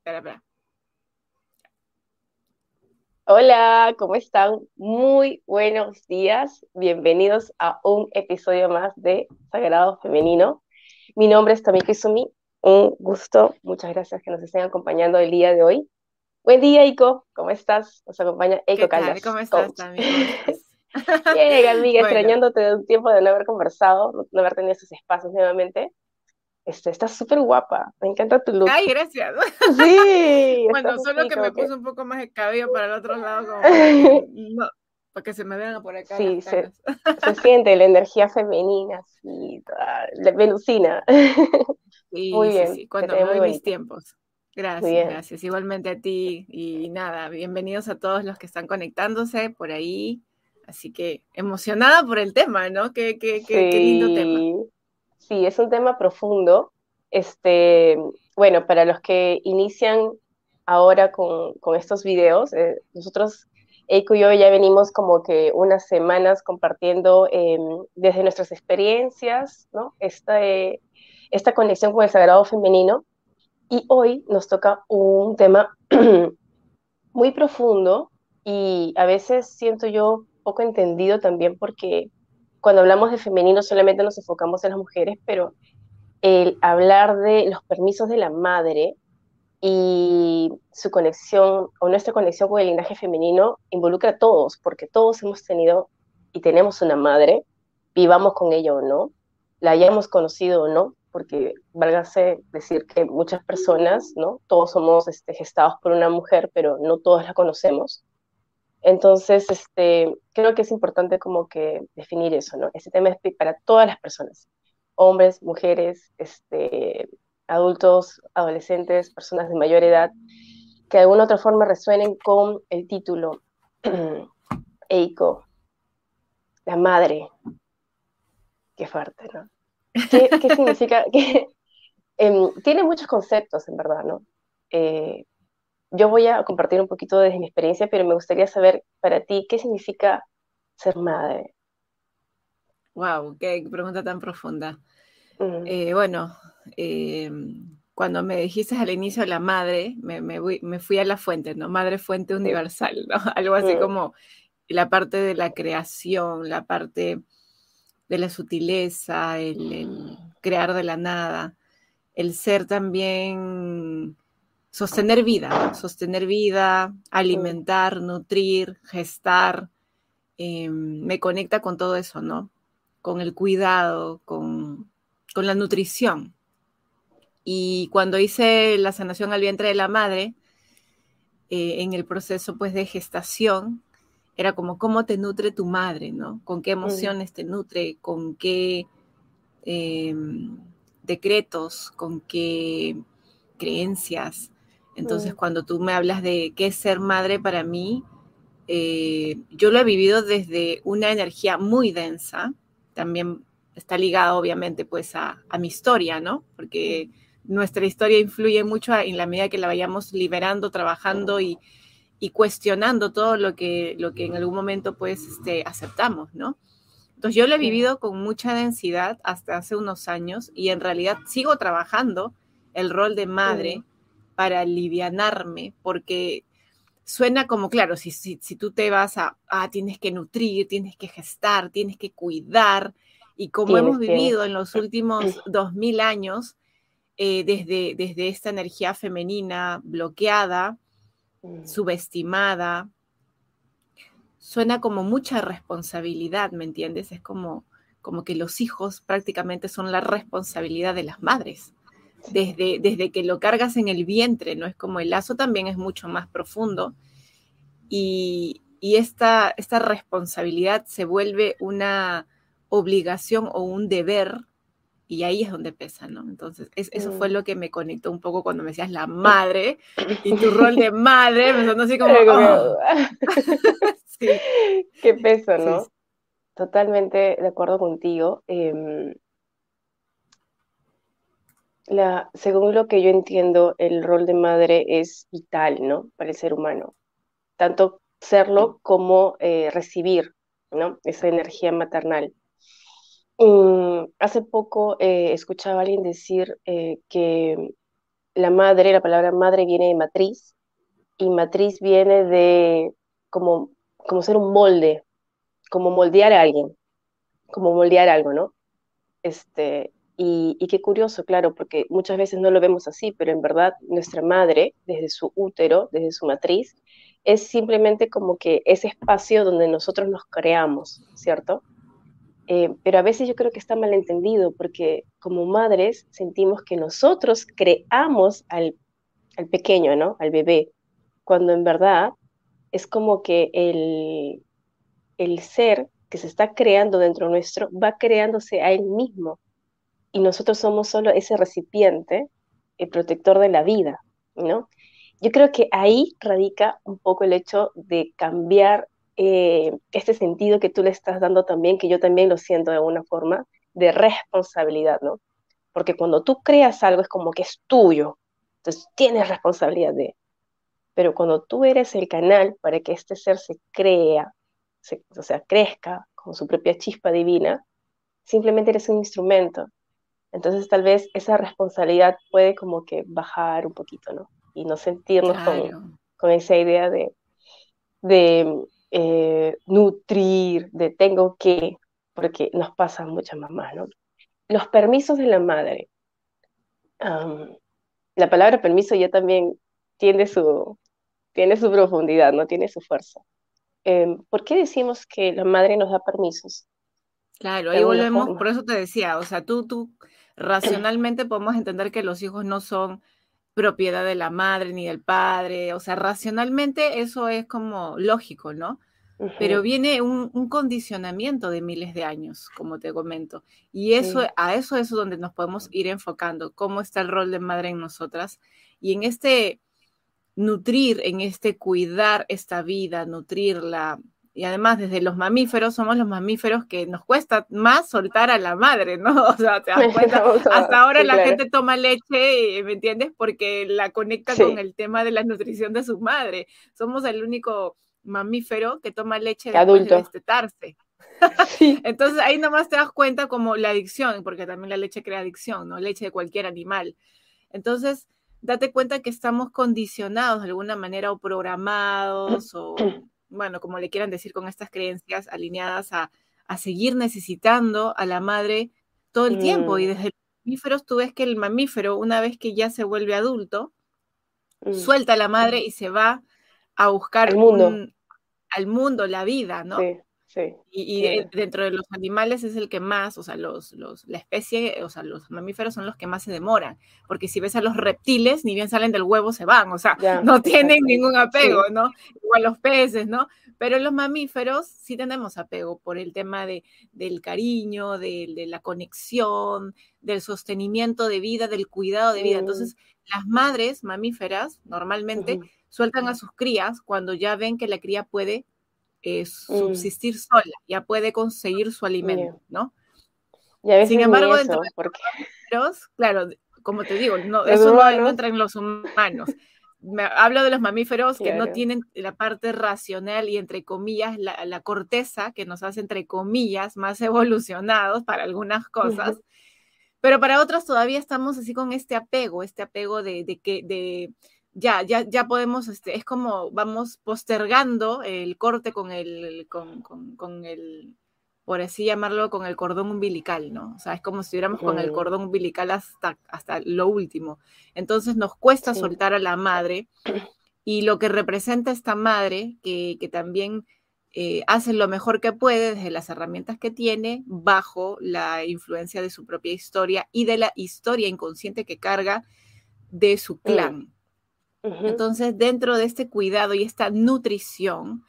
Espera, espera. Hola, ¿cómo están? Muy buenos días. Bienvenidos a un episodio más de Sagrado Femenino. Mi nombre es Tamika Izumi. Un gusto. Muchas gracias que nos estén acompañando el día de hoy. Buen día, Iko. ¿Cómo estás? Nos acompaña Eiko Caldas. ¿Cómo estás, Tamika? Bien, amiga, extrañándote de un tiempo de no haber conversado, no haber tenido esos espacios nuevamente. Este, estás súper guapa, me encanta tu look. Ay, gracias. Sí. bueno, solo que me puse un poco más de cabello para el otro lado, como para que, no, para que se me vean por acá. Sí, se, se, siente la energía femenina, sí, la venucina. Sí, muy bien. Sí, sí. cuando me doy mis tiempos. Gracias, gracias. Igualmente a ti y nada, bienvenidos a todos los que están conectándose por ahí. Así que emocionada por el tema, ¿no? Qué, qué, qué, qué lindo tema. Sí, es un tema profundo. Este, bueno, para los que inician ahora con, estos videos, eh, nosotros, Eiko y yo ya venimos como que unas semanas compartiendo em, desde nuestras experiencias, ¿no? Esta, eh, esta conexión con el sagrado femenino. Y hoy nos toca un tema muy profundo y a veces siento yo poco entendido también porque cuando hablamos de femenino solamente nos enfocamos en las mujeres, pero el hablar de los permisos de la madre y su conexión o nuestra conexión con el linaje femenino involucra a todos, porque todos hemos tenido y tenemos una madre, vivamos con ella o no, la hayamos conocido o no, porque válgase decir que muchas personas, ¿no? Todos somos este, gestados por una mujer, pero no todos la conocemos. Entonces, este, creo que es importante como que definir eso, ¿no? Este tema es para todas las personas, hombres, mujeres, este, adultos, adolescentes, personas de mayor edad, que de alguna otra forma resuenen con el título Eiko, la madre. Qué fuerte, ¿no? ¿Qué, significa? Em, tiene muchos conceptos, en verdad, ¿no? Eh, yo voy a compartir un poquito desde mi experiencia, pero me gustaría saber para ti qué significa ser madre. Wow, qué pregunta tan profunda. Eh, bueno, em, cuando me dijiste al inicio la madre, me, fui a la fuente, ¿no? Madre fuente universal, ¿no? Algo así como la parte de la creación, la parte de la sutileza, el crear de la nada, el ser también sostener vida, sostener vida, alimentar, nutrir, gestar, em, me conecta con todo eso, ¿no? Con el cuidado, con, la nutrición. Y cuando hice la sanación al vientre de la madre, eh, en el proceso pues de gestación, era como cómo te nutre tu madre, ¿no? Con qué emociones te nutre, con qué em, decretos, con qué creencias, entonces, mm. cuando tú me hablas de qué es ser madre para mí, eh, yo lo he vivido desde una energía muy densa, también está ligado obviamente pues a, mi historia, ¿no? Porque nuestra historia influye mucho en la medida que la vayamos liberando, trabajando y, cuestionando todo lo que, lo que en algún momento pues este, aceptamos, ¿no? Entonces yo lo he vivido con mucha densidad hasta hace unos años y en realidad sigo trabajando el rol de madre para alivianarme, porque suena como, claro, si, si, si tú te vas a, ah, tienes que nutrir, tienes que gestar, tienes que cuidar, y como hemos vivido en los últimos dos mil años, eh, desde, desde esta energía femenina bloqueada, mm. subestimada, suena como mucha responsabilidad, ¿me entiendes? Es como, como que los hijos prácticamente son la responsabilidad de las madres desde, desde que lo cargas en el vientre, ¿no? Es como el lazo también es mucho más profundo y, esta, esta responsabilidad se vuelve una obligación o un deber y ahí es donde pesa, ¿no? Entonces, eso fue mm. lo que me conectó un poco cuando me decías la madre y tu rol de madre, me sonó así como... Oh". sí. Qué peso, ¿no? Totalmente de acuerdo contigo. Según lo que yo entiendo, el rol de madre es vital, ¿no? Para el ser humano. Tanto serlo como eh, recibir, ¿no? Esa energía maternal. Mm, hace poco eh, escuchaba a alguien decir eh, que la madre, la palabra madre viene de matriz, y matriz viene de como, como ser un molde, como moldear a alguien, como moldear algo, ¿no? Este, y, qué curioso, claro, porque muchas veces no lo vemos así, pero en verdad nuestra madre, desde su útero, desde su matriz, es simplemente como que ese espacio donde nosotros nos creamos, ¿cierto? Eh, pero a veces yo creo que está mal entendido, porque como madres sentimos que nosotros creamos al, al pequeño, ¿no? Al bebé, cuando en verdad es como que el, el ser que se está creando dentro nuestro va creándose a él mismo y nosotros somos solo ese recipiente, el protector de la vida, ¿no? Yo creo que ahí radica un poco el hecho de cambiar eh, este sentido que tú le estás dando también, que yo también lo siento de alguna forma, de responsabilidad, ¿no? Porque cuando tú creas algo es como que es tuyo, entonces tienes responsabilidad de, pero cuando tú eres el canal para que este ser se crea, o sea, crezca con su propia chispa divina, simplemente eres un instrumento. Entonces tal vez esa responsabilidad puede como que bajar un poquito, ¿no? Y no sentirnos con, esa idea de, de eh, nutrir, de tengo que, porque nos pasa muchas mamás, ¿no? Los permisos de la madre. la palabra permiso ya también tiene su, tiene su profundidad, no tiene su fuerza. Em, ¿Por qué decimos que la madre nos da permisos? Claro, ahí volvemos, por eso te decía, o sea, tú, tú racionalmente podemos entender que los hijos no son propiedad de la madre ni del padre, o sea, racionalmente eso es como lógico, ¿no? Pero viene un, un, condicionamiento de miles de años, como te comento, y eso, a eso es donde nos podemos ir enfocando, cómo está el rol de madre en nosotras, y en este nutrir, en este cuidar esta vida, nutrirla. Y además, desde los mamíferos, somos los mamíferos que nos cuesta más soltar a la madre, ¿no? O sea, te das cuenta, hasta ahora la gente toma leche, ¿me entiendes? Porque la conecta con el tema de la nutrición de su madre. Somos el único mamífero que toma leche después de destetarse. Entonces ahí nomás te das cuenta como la adicción, porque también la leche crea adicción, ¿no? Leche de cualquier animal. Entonces, date cuenta que estamos condicionados de alguna manera o programados o, bueno, como le quieran decir con estas creencias alineadas a, seguir necesitando a la madre todo el tiempo. Y mm. desde los mamíferos tú ves que el mamífero, una vez que ya se vuelve adulto, mm. suelta a la madre y se va a buscar al mundo, al mundo la vida, ¿no? Y, dentro de los animales es el que más, o sea, los, los, la especie, o sea, los mamíferos son los que más se demoran, porque si ves a los reptiles, ni bien salen del huevo, se van, o sea, no tienen ningún apego, ¿no? Igual los peces, ¿no? Pero los mamíferos sí tenemos apego por el tema de, del cariño, de, de la conexión, del sostenimiento de vida, del cuidado de vida. Entonces, las madres mamíferas normalmente sueltan a sus crías cuando ya ven que la cría puede Mm. subsistir sola, ya puede conseguir su alimento, ¿no? Sin embargo, dentro de los claro, como te digo, no, eso no, entra en los humanos. Me, hablo de los mamíferos que no tienen la parte racional y entre comillas la, corteza que nos hace entre comillas más evolucionados para algunas cosas, pero para otras todavía estamos así con este apego, este apego de, de que de ya, ya, ya podemos, este, es como vamos postergando el corte con el, con, con, con, el, por así llamarlo, con el cordón umbilical, ¿no? O sea, es como si estuviéramos con el cordón umbilical hasta, hasta lo último. Entonces nos cuesta soltar a la madre y lo que representa esta madre, que, que también eh, hace lo mejor que puede desde las herramientas que tiene, bajo la influencia de su propia historia y de la historia inconsciente que carga de su mm. Entonces, dentro de este cuidado y esta nutrición,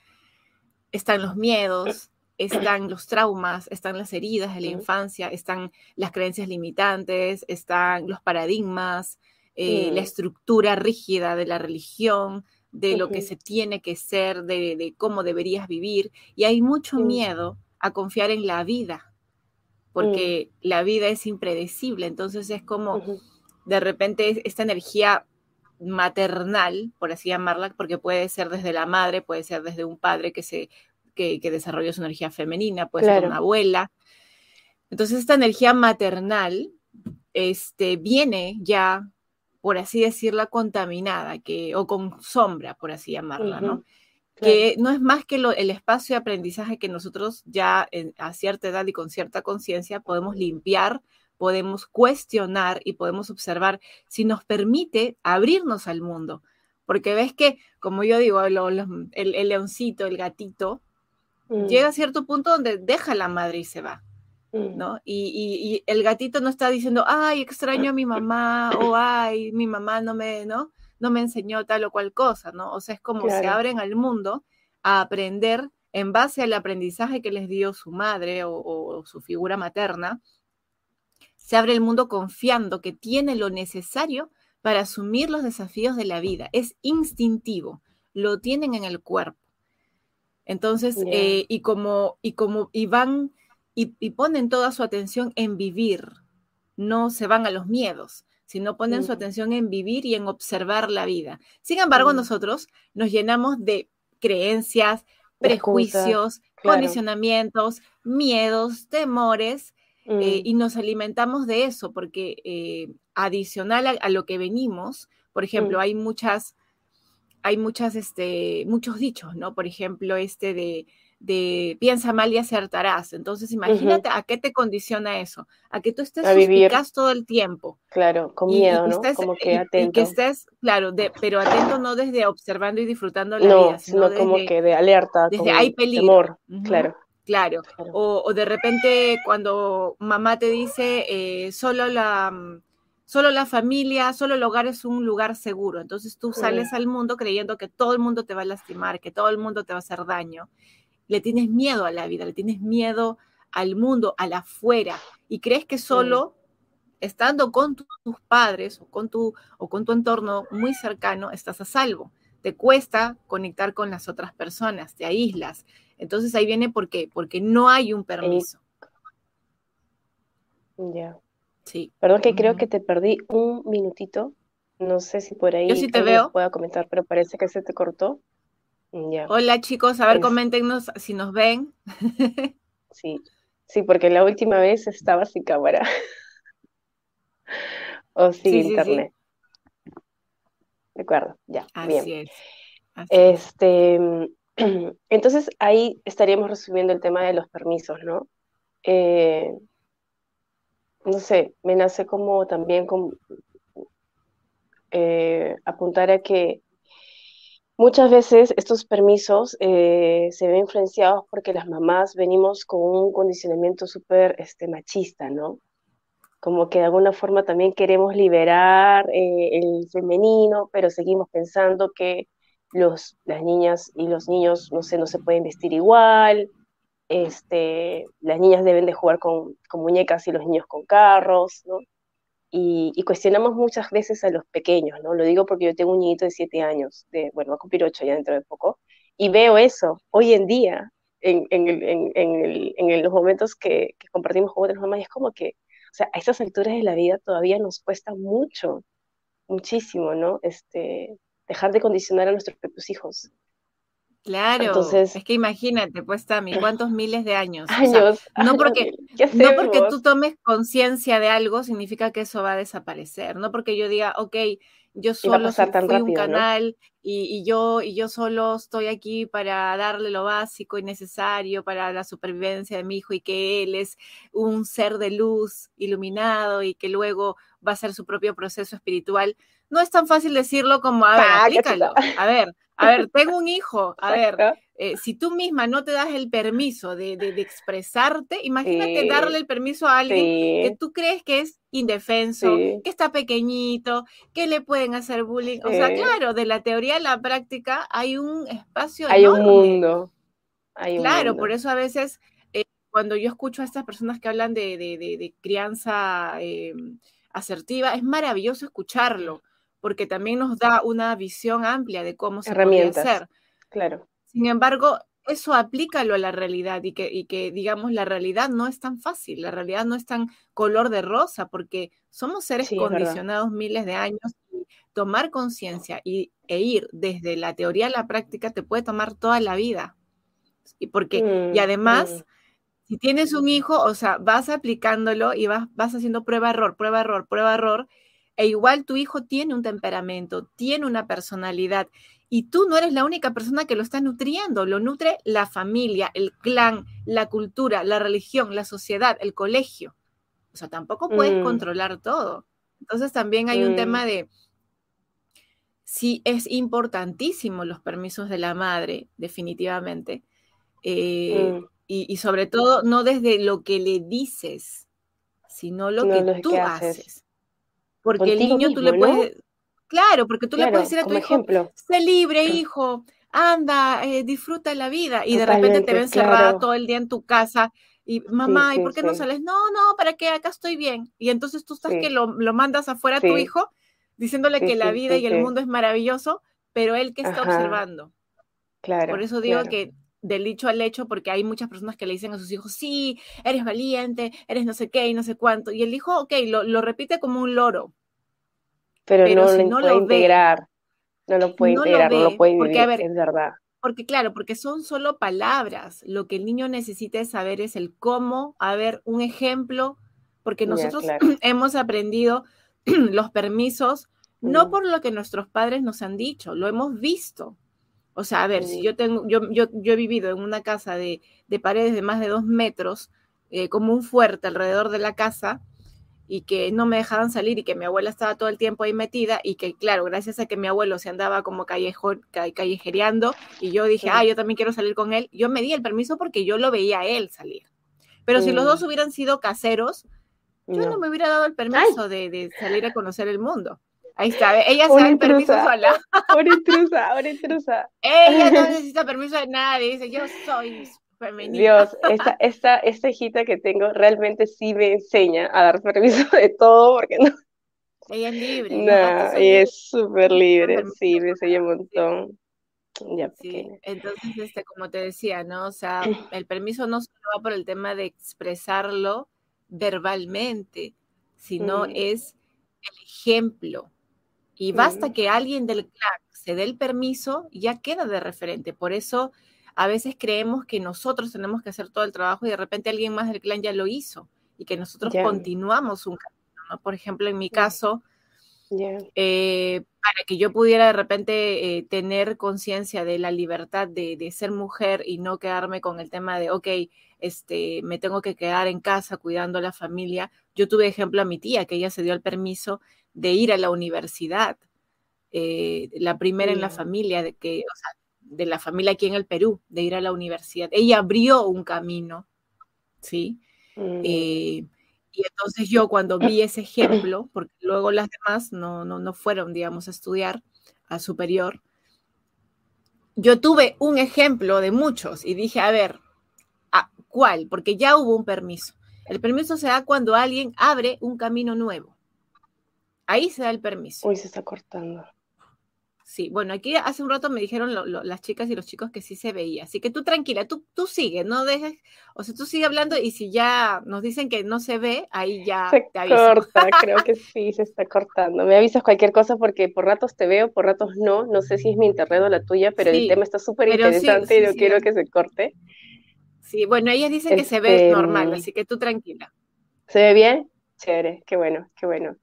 están los miedos, están los traumas, están las heridas de la infancia, están las creencias limitantes, están los paradigmas, eh, la estructura rígida de la religión, de lo que se tiene que ser, de, cómo deberías vivir. Y hay mucho miedo a confiar en la vida, porque mm. la vida es impredecible. Entonces es como de repente esta energía maternal, por así llamarla, porque puede ser desde la madre, puede ser desde un padre que, se, que, desarrolló su energía femenina, puede ser una abuela. Entonces esta energía maternal este, viene ya por así decirla, contaminada, que, o con sombra, por así llamarla, ¿no? Que no es más que el espacio de aprendizaje que nosotros ya a cierta edad y con cierta conciencia podemos limpiar, podemos cuestionar y podemos observar si nos permite abrirnos al mundo. Porque ves que, como yo digo, el, leoncito, el gatito, mm. llega a cierto punto donde deja a la madre y se va. Mm. ¿no? Y, el gatito no está diciendo, ay, extraño a mi mamá, o ay, mi mamá no me, ¿no? No me enseñó tal o cual cosa, ¿no? O sea, es como se abren al mundo a aprender en base al aprendizaje que les dio su madre o, su figura materna, se abre el mundo confiando que tiene lo necesario para asumir los desafíos de la vida. Es instintivo, lo tienen en el cuerpo. Entonces, eh, y como, y como, y van y, ponen toda su atención en vivir, no se van a los miedos, sino ponen su atención en vivir y en observar la vida. Sin embargo, nosotros nos llenamos de creencias, prejuicios, condicionamientos, miedos, temores, eh, mm. y nos alimentamos de eso, porque eh, adicional a, lo que venimos, por ejemplo, mm. hay muchas, hay muchas, este, muchos dichos, ¿no? Por ejemplo, este de de piensa mal y acertarás. Entonces, imagínate a qué te condiciona eso, a que tú estés suspicaz todo el tiempo. Claro, con miedo, ¿no? como que atento. Y que estés, claro, de, pero atento no desde observando y disfrutando la vida, sino, no como que de alerta, desde hay peligro. claro. Claro, O, de repente cuando mamá te dice eh, solo la mm, solo la familia, solo el hogar es un lugar seguro. Entonces tú sales al mundo creyendo que todo el mundo te va a lastimar, que todo el mundo te va a hacer daño le tienes miedo a la vida, le tienes miedo al mundo, al afuera, y crees que solo estando con tus padres o con tu, o con tu entorno muy cercano estás a salvo. Te cuesta conectar con las otras personas, te aíslas. Entonces ahí viene por qué, porque no hay un permiso. Ya. Sí. Perdón que creo que te perdí un minutito. No sé si por ahí Yo sí te veo. pueda comentar, pero parece que se te cortó. Hola chicos, a ver, coméntenos si nos ven. sí, sí, porque la última vez estaba sin cámara. o sin internet. De acuerdo, ya. Así bien. es. este, entonces ahí estaríamos resumiendo el tema de los permisos, ¿no? Eh, no sé, me nace como también como, eh, apuntar a que Muchas veces estos permisos eh, se ven influenciados porque las mamás venimos con un condicionamiento súper este, machista, ¿no? Como que de alguna forma también queremos liberar eh, el femenino, pero seguimos pensando que las niñas y los niños, no sé, no se pueden vestir igual, este, las niñas deben de jugar con, con muñecas y los niños con carros, ¿no? y, cuestionamos muchas veces a los pequeños, ¿no? Lo digo porque yo tengo un niñito de siete años, de, bueno, va a cumplir ocho ya dentro de poco, y veo eso hoy en día, en, en, en, en los momentos que, compartimos con otras mamás, y es como que, o sea, a estas alturas de la vida todavía nos cuesta mucho, muchísimo, ¿no? Este, dejar de condicionar a nuestros propios hijos. Claro, Entonces, es que imagínate, pues Tami, cuántos miles de años. Años. no, porque, no porque tú tomes conciencia de algo significa que eso va a desaparecer, no porque yo diga, ok, yo solo soy un canal y, yo, y yo solo estoy aquí para darle lo básico y necesario para la supervivencia de mi hijo y que él es un ser de luz iluminado y que luego va a hacer su propio proceso espiritual. No es tan fácil decirlo como, a ver, aplícalo. A ver, a ver, tengo un hijo, a ver, eh, si tú misma no te das el permiso de, expresarte, imagínate darle el permiso a alguien que tú crees que es indefenso, que está pequeñito, que le pueden hacer bullying. O sea, claro, de la teoría a la práctica hay un espacio. Hay un mundo. claro, por eso a veces eh, cuando yo escucho a estas personas que hablan de, crianza em, asertiva, es maravilloso escucharlo porque también nos da una visión amplia de cómo se puede hacer. Claro. Sin embargo, eso aplícalo a la realidad y que, que, digamos, la realidad no es tan fácil, la realidad no es tan color de rosa, porque somos seres condicionados miles de años y tomar conciencia y, e ir desde la teoría a la práctica te puede tomar toda la vida. Y, porque, y mm, además, mm. si tienes un hijo, o sea, vas aplicándolo y vas, vas haciendo prueba-error, prueba-error, prueba-error, E igual tu hijo tiene un temperamento, tiene una personalidad y tú no eres la única persona que lo está nutriendo, lo nutre la familia, el clan, la cultura, la religión, la sociedad, el colegio. O sea, tampoco puedes mm. controlar todo. Entonces también hay un tema mm. de, sí es importantísimo los permisos de la madre, definitivamente. Eh, mm. y, sobre todo, no desde lo que le dices, sino lo que tú haces. Porque el niño tú le puedes, Claro, porque tú le puedes decir a tu hijo, sé libre, hijo, anda, eh, disfruta la vida. Y de repente te ven encerrada todo el día en tu casa. Y mamá, ¿y por qué no sales? No, no, ¿para qué? Acá estoy bien. Y entonces tú estás que lo, mandas afuera a tu hijo, diciéndole que la vida y el mundo es maravilloso, pero él que está observando. Claro. Por eso digo que del dicho al hecho, porque hay muchas personas que le dicen a sus hijos, sí, eres valiente, eres no sé qué y no sé cuánto. Y el hijo, ok, lo, lo repite como un loro pero, no lo puede integrar, no lo puede integrar, no lo puede vivir, porque, es verdad. Porque claro, porque son solo palabras, lo que el niño necesita saber es el cómo, a ver, un ejemplo, porque nosotros hemos aprendido los permisos no mm. por lo que nuestros padres nos han dicho, lo hemos visto. O sea, a ver, si yo tengo, yo, yo, yo, he vivido en una casa de, de paredes de más de dos metros, eh, como un fuerte alrededor de la casa, y que no me dejaban salir y que mi abuela estaba todo el tiempo ahí metida y que, claro, gracias a que mi abuelo se andaba como callejereando y yo dije, ah, yo también quiero salir con él, yo me di el permiso porque yo lo veía a él salir. Pero si los dos hubieran sido caseros, yo no, me hubiera dado el permiso de, salir a conocer el mundo. Ahí está, ella se da el permiso sola. Ahora intrusa, ahora intrusa. Ella no necesita permiso de nadie, dice, yo soy Dios, esta, esta, esta hijita que tengo realmente sí me enseña a dar permiso de todo porque no. Ella es libre. No, ella es súper libre, sí, me enseña un montón. Ya, sí, entonces, este, como te decía, ¿no? O sea, el permiso no solo va por el tema de expresarlo verbalmente, sino mm. es el ejemplo. Y basta que alguien del clan se dé el permiso, ya queda de referente. Por eso a veces creemos que nosotros tenemos que hacer todo el trabajo y de repente alguien más del clan ya lo hizo y que nosotros continuamos un camino. Por ejemplo, en mi caso, eh, para que yo pudiera de repente eh, tener conciencia de la libertad de, ser mujer y no quedarme con el tema de, ok, este, me tengo que quedar en casa cuidando a la familia, yo tuve ejemplo a mi tía, que ella se dio el permiso de ir a la universidad. Eh, la primera en la familia, de que, o sea, de la familia aquí en el Perú, de ir a la universidad. Ella abrió un camino, ¿sí? Mm. Eh, y entonces yo cuando vi ese ejemplo, porque luego las demás no, no, no fueron, digamos, a estudiar a superior, yo tuve un ejemplo de muchos y dije, a ver, ¿a ¿cuál? Porque ya hubo un permiso. El permiso se da cuando alguien abre un camino nuevo. Ahí se da el permiso. Uy, se está cortando. Sí, bueno, aquí hace un rato me dijeron las chicas y los chicos que sí se veía, así que tú tranquila, tú, tú sigue, no dejes, o sea, tú sigue hablando y si ya nos dicen que no se ve, ahí ya se te aviso. corta, creo que sí, se está cortando. Me avisas cualquier cosa porque por ratos te veo, por ratos no, no sé si es mi internet o la tuya, pero el tema está súper interesante y no quiero que se corte. Sí, bueno, ellas dicen que se ve normal, así que tú tranquila. ¿Se ve bien? Chévere, qué bueno, qué bueno.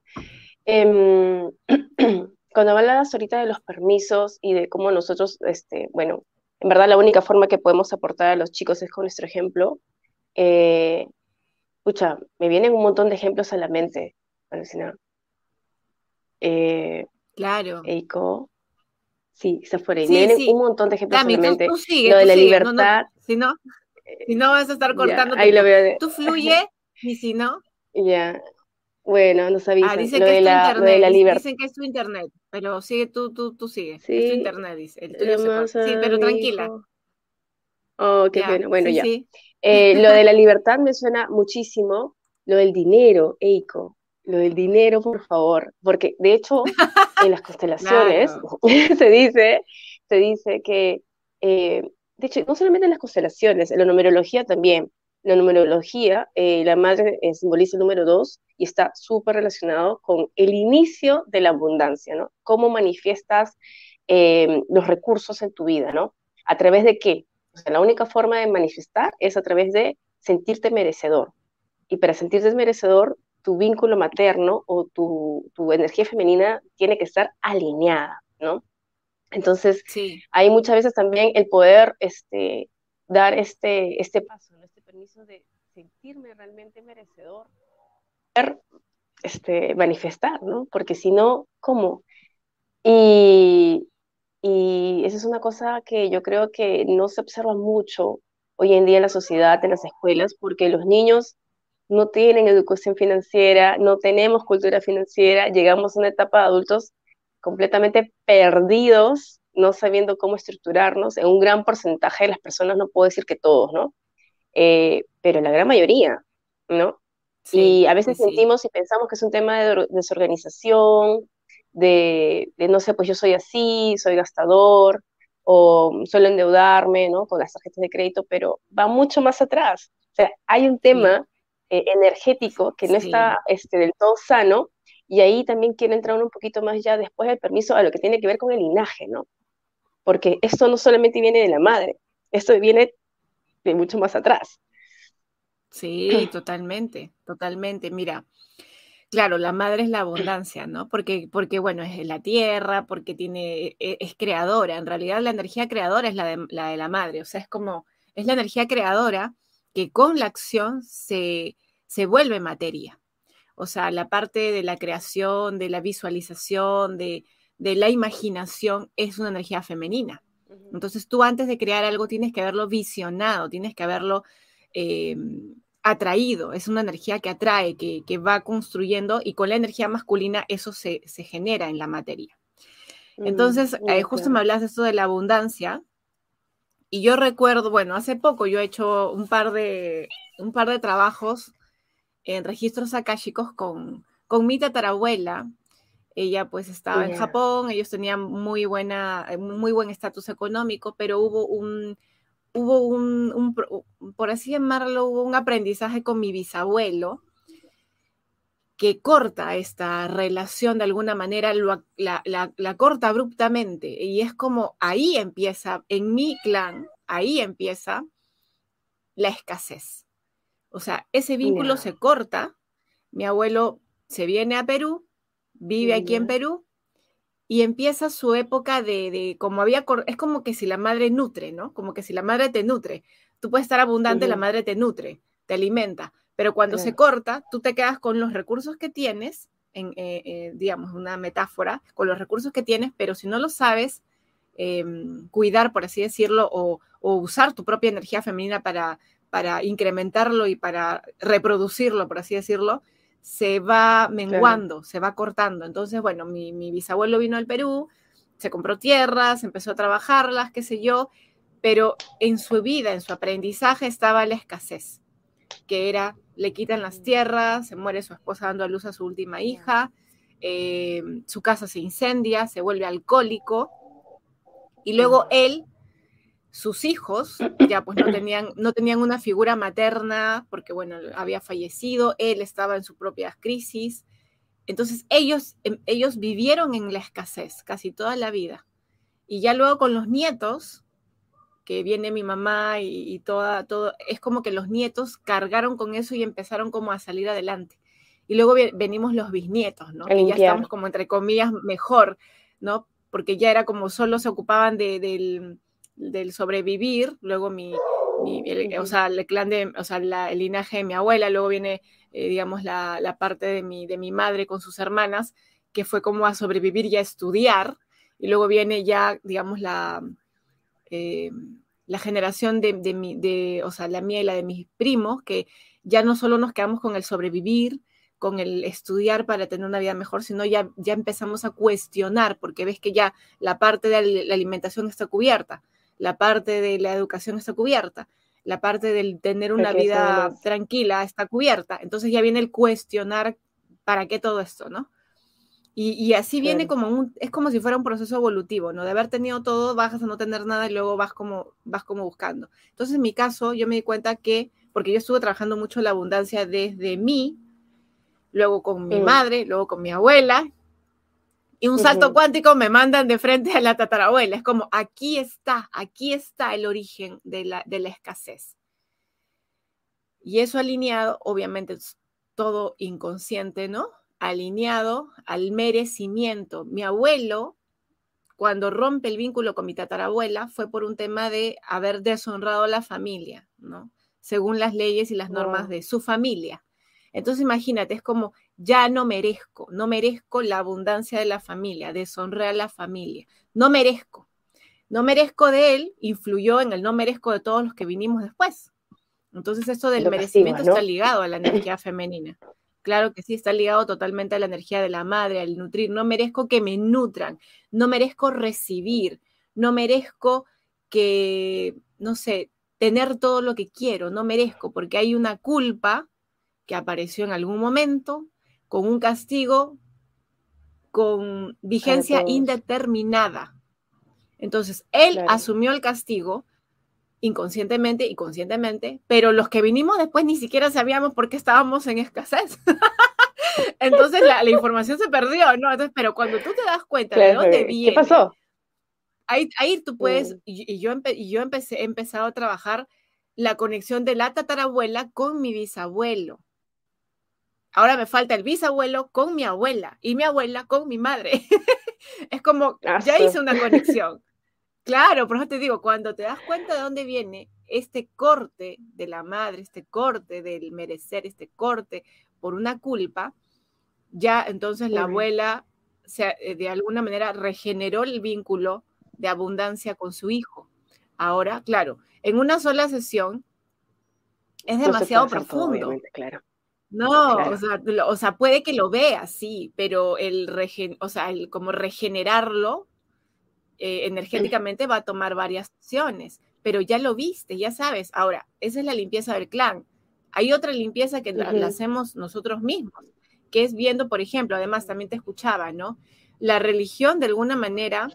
Eh, cuando hablabas ahorita de los permisos y de cómo nosotros, este, bueno, en verdad la única forma que podemos aportar a los chicos es con nuestro ejemplo, eh, escucha, me vienen un montón de ejemplos a la mente, Alucina. Eh, claro. Eiko. Sí, se fue ahí. me vienen un montón de ejemplos a la mente. Tú, lo de la libertad. si, no, si no vas a estar cortando. ahí lo veo Tú fluye y si no. Ya, bueno, nos avisan. Ah, dice que es tu internet. Dicen que es tu internet, pero sigue tú, tú, tú sigue. Sí. Es tu internet, dice. El tuyo se sí, pero tranquila. Oh, qué bueno. Bueno, ya. Eh, lo de la libertad me suena muchísimo. Lo del dinero, Eiko. Lo del dinero, por favor. Porque, de hecho, en las constelaciones se dice, se dice que, eh, de hecho, no solamente en las constelaciones, en la numerología también, la numerología, eh, la madre eh, simboliza el número dos y está súper relacionado con el inicio de la abundancia, ¿no? Cómo manifiestas em, los recursos en tu vida, ¿no? ¿A través de qué? O sea, la única forma de manifestar es a través de sentirte merecedor. Y para sentirte merecedor, tu vínculo materno o tu, tu, energía femenina tiene que estar alineada, ¿no? Entonces, sí. hay muchas veces también el poder este, dar este, este paso, permiso de sentirme realmente merecedor, este, manifestar, ¿no? Porque si no, ¿cómo? Y, y esa es una cosa que yo creo que no se observa mucho hoy en día en la sociedad, en las escuelas, porque los niños no tienen educación financiera, no tenemos cultura financiera, llegamos a una etapa de adultos completamente perdidos, no sabiendo cómo estructurarnos. En un gran porcentaje de las personas, no puedo decir que todos, ¿no? Eh, pero la gran mayoría, ¿no? y a veces sentimos y pensamos que es un tema de desorganización, de, de, no sé, pues yo soy así, soy gastador, o suelo endeudarme, ¿no? Con las tarjetas de crédito, pero va mucho más atrás. O sea, hay un tema eh, energético que no está este, del todo sano, y ahí también quiero entrar un poquito más ya después del permiso a lo que tiene que ver con el linaje, ¿no? Porque esto no solamente viene de la madre, esto viene mucho más atrás. Sí, totalmente, totalmente. Mira, Claro, la madre es la abundancia, ¿no? Porque, porque bueno, es la tierra, porque tiene, e, es, creadora. En realidad la energía creadora es la de, la de la madre. O sea, es como, es la energía creadora que con la acción se, se vuelve materia. O sea, la parte de la creación, de la visualización, de, de la imaginación es una energía femenina. Entonces tú antes de crear algo tienes que haberlo visionado, tienes que haberlo em, atraído, es una energía que atrae, que, va construyendo y con la energía masculina eso se, genera en la materia. Mm, Entonces, eh, justo me hablas de esto de la abundancia y yo recuerdo, bueno, hace poco yo he hecho un par de, un par de trabajos en registros akáshicos con, con mi tatarabuela. Ella pues estaba en Japón, ellos tenían muy, buena, muy buen estatus económico, pero hubo un, hubo un, por así llamarlo, hubo un aprendizaje con mi bisabuelo que corta esta relación de alguna manera, la, corta abruptamente. Y es como ahí empieza, en mi clan, ahí empieza la escasez. O sea, ese vínculo se corta. Mi abuelo se viene a Perú, vive aquí en Perú y empieza su época de, como había, es como que si la madre nutre, ¿no? Como que si la madre te nutre. Tú puedes estar abundante, la madre te nutre, te alimenta, pero cuando se corta, tú te quedas con los recursos que tienes, en, eh, eh, digamos, una metáfora, con los recursos que tienes, pero si no lo sabes em, cuidar, por así decirlo, o, usar tu propia energía femenina para, para incrementarlo y para reproducirlo, por así decirlo, se va menguando, se va cortando. Entonces, bueno, mi, bisabuelo vino al Perú, se compró tierras, empezó a trabajarlas, qué sé yo, pero en su vida, en su aprendizaje estaba la escasez, que era, le quitan las mm. tierras, se muere su esposa dando a luz a su última hija, eh, su casa se incendia, se vuelve alcohólico, y luego él sus hijos ya pues no tenían, no tenían una figura materna porque, bueno, había fallecido, él estaba en su propia crisis. Entonces ellos, em, ellos vivieron en la escasez casi toda la vida. Y ya luego con los nietos, que viene mi mamá y, toda, todo, es como que los nietos cargaron con eso y empezaron como a salir adelante. Y luego venimos los bisnietos, ¿no? Que ya estamos como entre comillas mejor, ¿no? Porque ya era como solo se ocupaban de, del del sobrevivir, luego mi, o sea, el clan de, o sea, el linaje de mi abuela, luego viene, eh, digamos, la, parte de mi, de mi madre con sus hermanas, que fue como a sobrevivir y a estudiar, y luego viene ya, digamos, la, eh, la generación de, de, mi, de, o sea, la mía y la de mis primos, que ya no solo nos quedamos con el sobrevivir, con el estudiar para tener una vida mejor, sino ya, ya empezamos a cuestionar, porque ves que ya la parte de la alimentación está cubierta la parte de la educación está cubierta, la parte del tener una vida tranquila está cubierta. Entonces ya viene el cuestionar para qué todo esto, ¿no? Y, así viene como un, es como si fuera un proceso evolutivo, ¿no? De haber tenido todo, bajas a no tener nada y luego vas como, vas como buscando. Entonces, en mi caso, yo me di cuenta que, porque yo estuve trabajando mucho la abundancia desde mí, luego con mi madre, luego con mi abuela, y un salto cuántico me mandan de frente a la tatarabuela. Es como, aquí está, aquí está el origen de la, de la escasez. Y eso alineado, obviamente, todo inconsciente, ¿no? Alineado al merecimiento. Mi abuelo, cuando rompe el vínculo con mi tatarabuela, fue por un tema de haber deshonrado a la familia, ¿no? Según las leyes y las normas de su familia. Entonces imagínate, es como, ya no merezco, no merezco la abundancia de la familia, deshonré a la familia, no merezco. No merezco de él influyó en el no merezco de todos los que vinimos después. Entonces esto del merecimiento está ligado a la energía femenina. Claro que sí, está ligado totalmente a la energía de la madre, al nutrir. No merezco que me nutran, no merezco recibir, no merezco que, no sé, tener todo lo que quiero, no merezco, porque hay una culpa que apareció en algún momento con un castigo con vigencia indeterminada. Entonces, él asumió el castigo inconscientemente y conscientemente, pero los que vinimos después ni siquiera sabíamos por qué estábamos en escasez. Entonces la, información se perdió, ¿no? Entonces, pero cuando tú te das cuenta de dónde viene. ¿Qué pasó? Ahí, ahí tú puedes, mm. y, yo, yo empecé, he empezado a trabajar la conexión de la tatarabuela con mi bisabuelo. Ahora me falta el bisabuelo con mi abuela y mi abuela con mi madre. es como, ya hice una conexión. Claro, por eso te digo, cuando te das cuenta de dónde viene este corte de la madre, este corte del merecer, este corte por una culpa, ya entonces la abuela eh, de alguna manera regeneró el vínculo de abundancia con su hijo. Ahora, claro, en una sola sesión es demasiado profundo. claro. No, O, sea, puede que lo vea, sí, pero el, o sea, el como regenerarlo eh, energéticamente va a tomar varias acciones, pero ya lo viste, ya sabes. Ahora, esa es la limpieza del clan. Hay otra limpieza que la, hacemos nosotros mismos, que es viendo, por ejemplo, además también te escuchaba, ¿no? La religión, de alguna manera,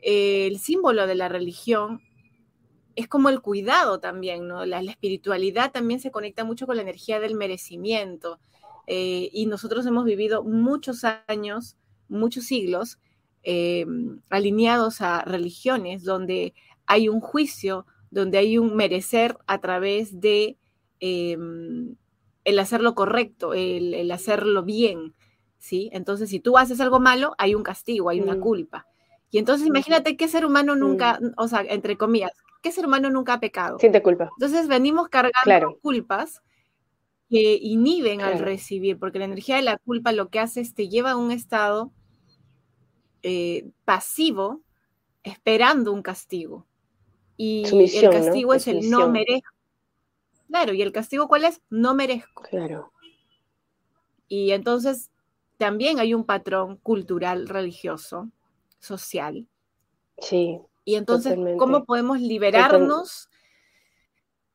eh, el símbolo de la religión es como el cuidado también, ¿no? La, espiritualidad también se conecta mucho con la energía del merecimiento. Eh, y nosotros hemos vivido muchos años, muchos siglos, eh, alineados a religiones donde hay un juicio, donde hay un merecer a través de em, el hacer lo correcto, el, hacerlo bien, ¿sí? Entonces, si tú haces algo malo, hay un castigo, hay una mm. culpa. Y entonces imagínate qué ser humano nunca, o sea, entre comillas, qué ser humano nunca ha pecado. Siente culpa. Entonces venimos cargando culpas que inhiben al recibir, porque la energía de la culpa lo que hace es te lleva a un estado eh, pasivo esperando un castigo. Y el castigo es el no merezco. Claro, ¿y el castigo cuál es? No merezco. Claro. Y entonces también hay un patrón cultural, religioso, social. Sí. Y entonces, ¿cómo podemos liberarnos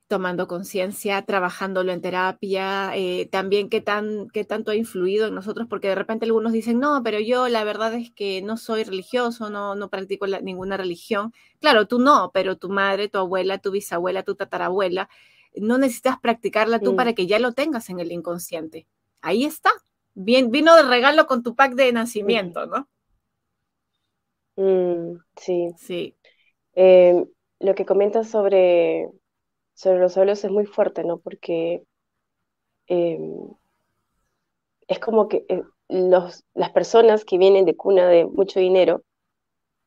tomando conciencia, trabajándolo en terapia, eh, también qué, tan, qué tanto ha influido en nosotros, porque de repente algunos dicen, no, pero yo la verdad es que no soy religioso, no, no practico ninguna religión. Claro, tú no, pero tu madre, tu abuela, tu bisabuela, tu tatarabuela, no necesitas practicarla tú para que ya lo tengas en el inconsciente. Ahí está. Bien, vino de regalo con tu pack de nacimiento, ¿no? Mm, sí. Sí. Eh, lo que comentas sobre sobre los abuelos es muy fuerte, ¿no? Porque em, es como que eh, las personas que vienen de cuna de mucho dinero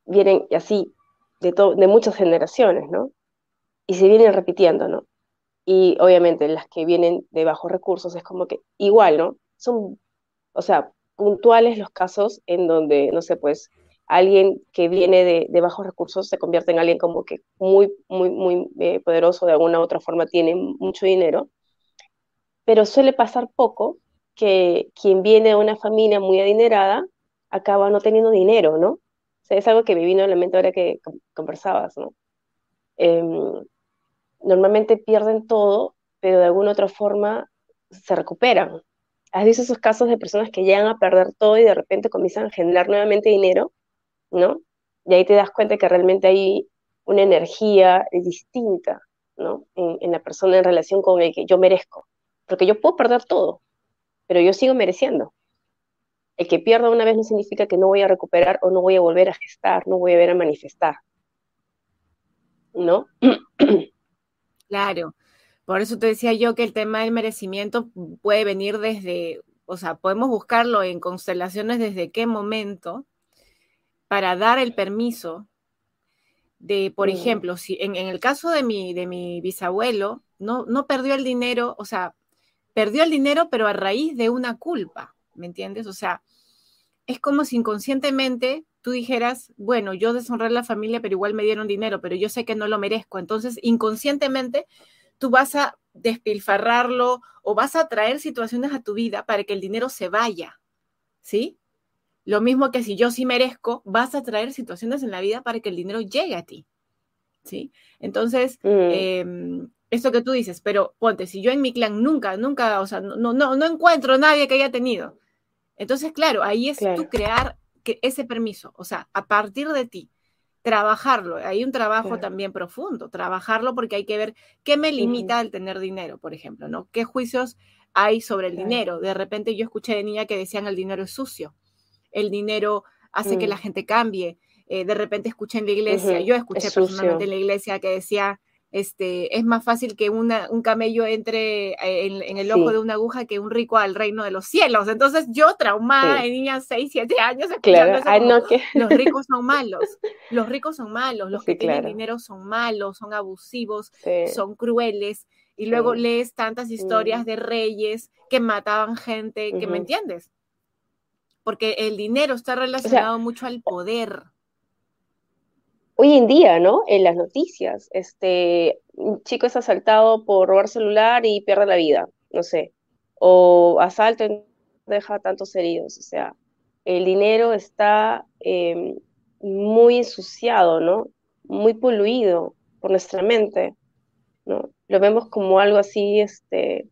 vienen así de, de muchas generaciones, ¿no? Y se vienen repitiendo, ¿no? Y obviamente las que vienen de bajos recursos es como que igual, ¿no? Son, o sea, puntuales los casos en donde, no sé, pues alguien que viene de, bajos recursos se convierte en alguien como que muy, muy, muy eh, poderoso, de alguna u otra forma tiene mucho dinero, pero suele pasar poco que quien viene de una familia muy adinerada acaba no teniendo dinero, ¿no? O sea, es algo que me vino a la mente ahora que conversabas, ¿no? Em, normalmente pierden todo, pero de alguna u otra forma se recuperan. ¿Has visto esos casos de personas que llegan a perder todo y de repente comienzan a generar nuevamente dinero? ¿No? Y ahí te das cuenta que realmente hay una energía distinta, ¿no? En, la persona en relación con el que yo merezco. Porque yo puedo perder todo, pero yo sigo mereciendo. El que pierda una vez no significa que no voy a recuperar o no voy a volver a gestar, no voy a volver a manifestar. ¿No? Claro, Por eso te decía yo que el tema del merecimiento puede venir desde, o sea, podemos buscarlo en constelaciones desde qué momento para dar el permiso de, por ejemplo, si en, el caso de mi, de mi bisabuelo, no, no perdió el dinero, o sea, perdió el dinero, pero a raíz de una culpa, ¿me entiendes? O sea, es como si inconscientemente tú dijeras, bueno, yo deshonré a la familia, pero igual me dieron dinero, pero yo sé que no lo merezco. Entonces, inconscientemente, tú vas a despilfarrarlo o vas a traer situaciones a tu vida para que el dinero se vaya, ¿sí? Lo mismo que si yo sí merezco, vas a traer situaciones en la vida para que el dinero llegue a ti, ¿sí? Entonces, mm. em, esto que tú dices, pero ponte, si yo en mi clan nunca, nunca, o sea, no, no, no encuentro nadie que haya tenido. Entonces, claro, ahí es tú crear que ese permiso, o sea, a partir de ti, trabajarlo. Hay un trabajo también profundo, trabajarlo porque hay que ver qué me limita el tener dinero, por ejemplo, ¿no? ¿Qué juicios hay sobre el dinero? De repente yo escuché de niña que decían el dinero es sucio, el dinero hace que la mm. gente cambie. Eh, de repente escuché en la iglesia, yo escuché personalmente en la iglesia que decía este, es más fácil que una, un camello entre eh, en, el ojo de una aguja que un rico al reino de los cielos. Entonces yo traumada de niña 6, 7 años, claro. los ricos son malos, los ricos son malos, los que tienen dinero son malos, son abusivos, son crueles. Y luego lees tantas historias de reyes que mataban gente, que me entiendes. Porque el dinero está relacionado mucho al poder hoy en día, ¿no? En las noticias, este, un chico es asaltado por robar celular y pierde la vida, no sé, o asalto y deja tantos heridos, o sea, el dinero está em, muy ensuciado, ¿no? Muy poluido por nuestra mente, ¿no? Lo vemos como algo así, este,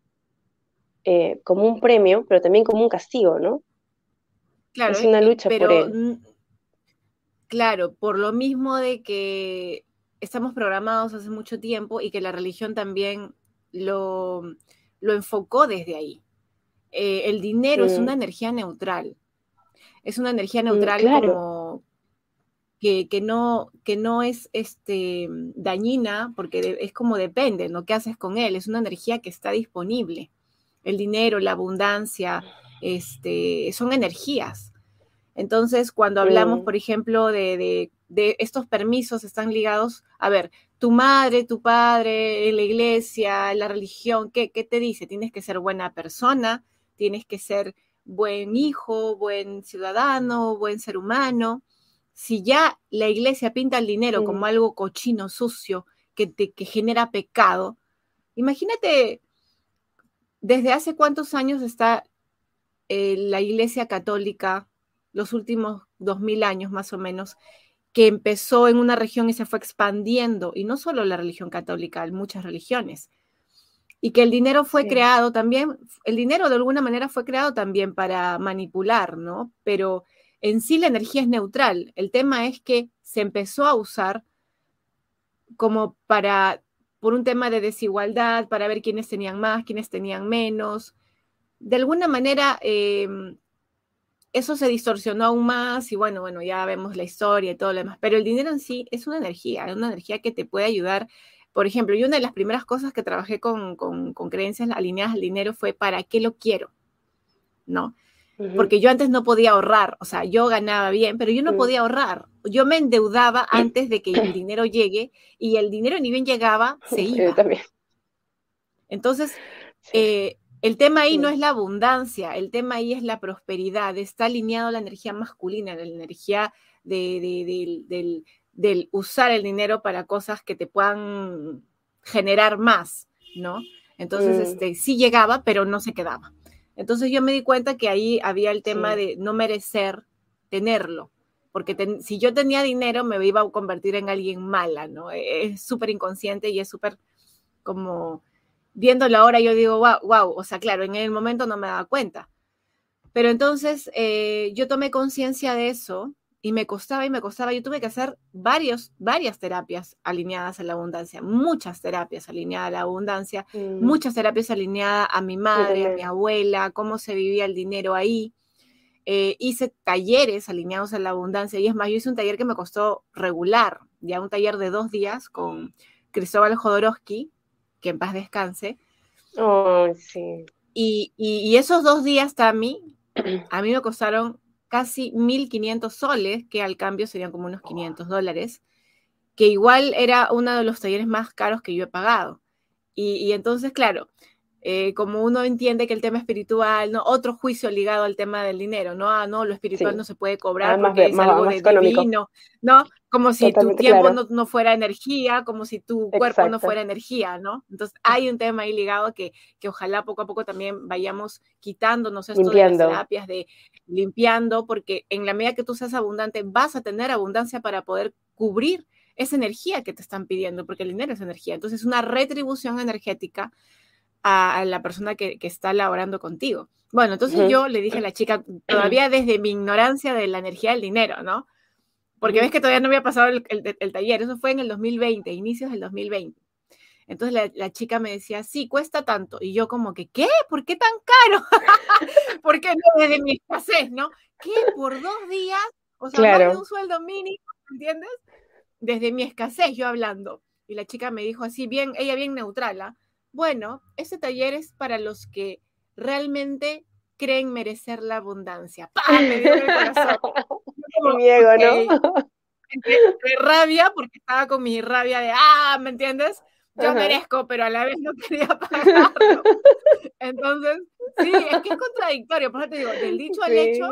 eh, como un premio, pero también como un castigo, ¿no? Claro, es una lucha por él. Claro, por lo mismo de que estamos programados hace mucho tiempo y que la religión también lo, lo enfocó desde ahí. Eh, el dinero es una energía neutral. Es una energía mm, neutral como que, no, que no es este, dañina porque es como depende, ¿no? ¿Qué haces con él? Es una energía que está disponible. El dinero, la abundancia, este, son energías. Entonces, cuando hablamos, por ejemplo, de, estos permisos, están ligados, a ver, tu madre, tu padre, la iglesia, la religión, ¿qué, te dice? Tienes que ser buena persona, tienes que ser buen hijo, buen ciudadano, buen ser humano. Si ya la iglesia pinta el dinero como algo cochino, sucio, que, que genera pecado, imagínate desde hace cuántos años está eh, la iglesia católica los últimos dos mil años más o menos, que empezó en una región y se fue expandiendo, y no solo la religión católica, muchas religiones. Y que el dinero fue creado también, el dinero de alguna manera fue creado también para manipular, ¿no? Pero en sí la energía es neutral. El tema es que se empezó a usar como para, por un tema de desigualdad, para ver quiénes tenían más, quiénes tenían menos. De alguna manera, em, eso se distorsionó aún más y bueno, bueno, ya vemos la historia y todo lo demás, pero el dinero en sí es una energía, es una energía que te puede ayudar. Por ejemplo, y una de las primeras cosas que trabajé con, creencias alineadas al dinero fue ¿para qué lo quiero? ¿No? Porque yo antes no podía ahorrar, o sea, yo ganaba bien, pero yo no podía ahorrar. Yo me endeudaba antes de que el dinero llegue y el dinero ni bien llegaba, se iba. también. Entonces, eh, el tema ahí no es la abundancia, el tema ahí es la prosperidad, está alineado a la energía masculina, la energía de, del, usar el dinero para cosas que te puedan generar más, ¿no? Entonces, mm. este, sí llegaba, pero no se quedaba. Entonces yo me di cuenta que ahí había el tema de no merecer tenerlo, porque si yo tenía dinero me iba a convertir en alguien mala, ¿no? Es súper inconsciente y es súper como viéndolo ahora yo digo, wow, wow, o sea, claro, en el momento no me daba cuenta. Pero entonces eh, yo tomé conciencia de eso y me costaba y me costaba. Yo tuve que hacer varios, varias terapias alineadas a la abundancia, muchas terapias alineadas a la abundancia, mm. muchas terapias alineadas a mi madre, a mi abuela, cómo se vivía el dinero ahí. Eh, hice talleres alineados a la abundancia y es más, yo hice un taller que me costó regular, ya un taller de dos días con Cristóbal Jodorowsky, que en paz descanse. Oh, sí. Y, y, esos dos días, Tami, a mí me costaron casi 1.500 soles, que al cambio serían como unos 500 dólares, que igual era uno de los talleres más caros que yo he pagado. Y, y entonces, claro, eh, como uno entiende que el tema espiritual, ¿no? Otro juicio ligado al tema del dinero, ¿no? Ah, no, lo espiritual no se puede cobrar porque es algo de divino, ¿no? Como si tu tiempo no, fuera energía, como si tu cuerpo no fuera energía, ¿no? Entonces hay un tema ahí ligado que, que ojalá poco a poco también vayamos quitándonos esto de las terapias, de limpiando, porque en la medida que tú seas abundante, vas a tener abundancia para poder cubrir esa energía que te están pidiendo, porque el dinero es energía. Entonces, una retribución energética a, la persona que, está laborando contigo. Bueno, entonces yo le dije a la chica, todavía desde mi ignorancia de la energía del dinero, ¿no? Porque ves que todavía no había pasado el, taller, eso fue en el 2020, inicios del 2020. Entonces la, chica me decía, sí, cuesta tanto. Y yo como que, ¿qué? ¿Por qué tan caro? ¿Por qué no desde mi escasez, no? ¿Qué? ¿Por dos días? O sea, claro. un sueldo mínimo, ¿entiendes? Desde mi escasez yo hablando. Y la chica me dijo así, bien, ella bien neutral, ¿ah? Bueno, ese taller es para los que realmente creen merecer la abundancia. ¡Pam! Me dio el corazón. miedo, ¿no? De, rabia, porque estaba con mi rabia de, ah, ¿me entiendes? Yo merezco, pero a la vez no quería pagarlo. Entonces, sí, es que es contradictorio. Por eso te digo, del dicho al hecho,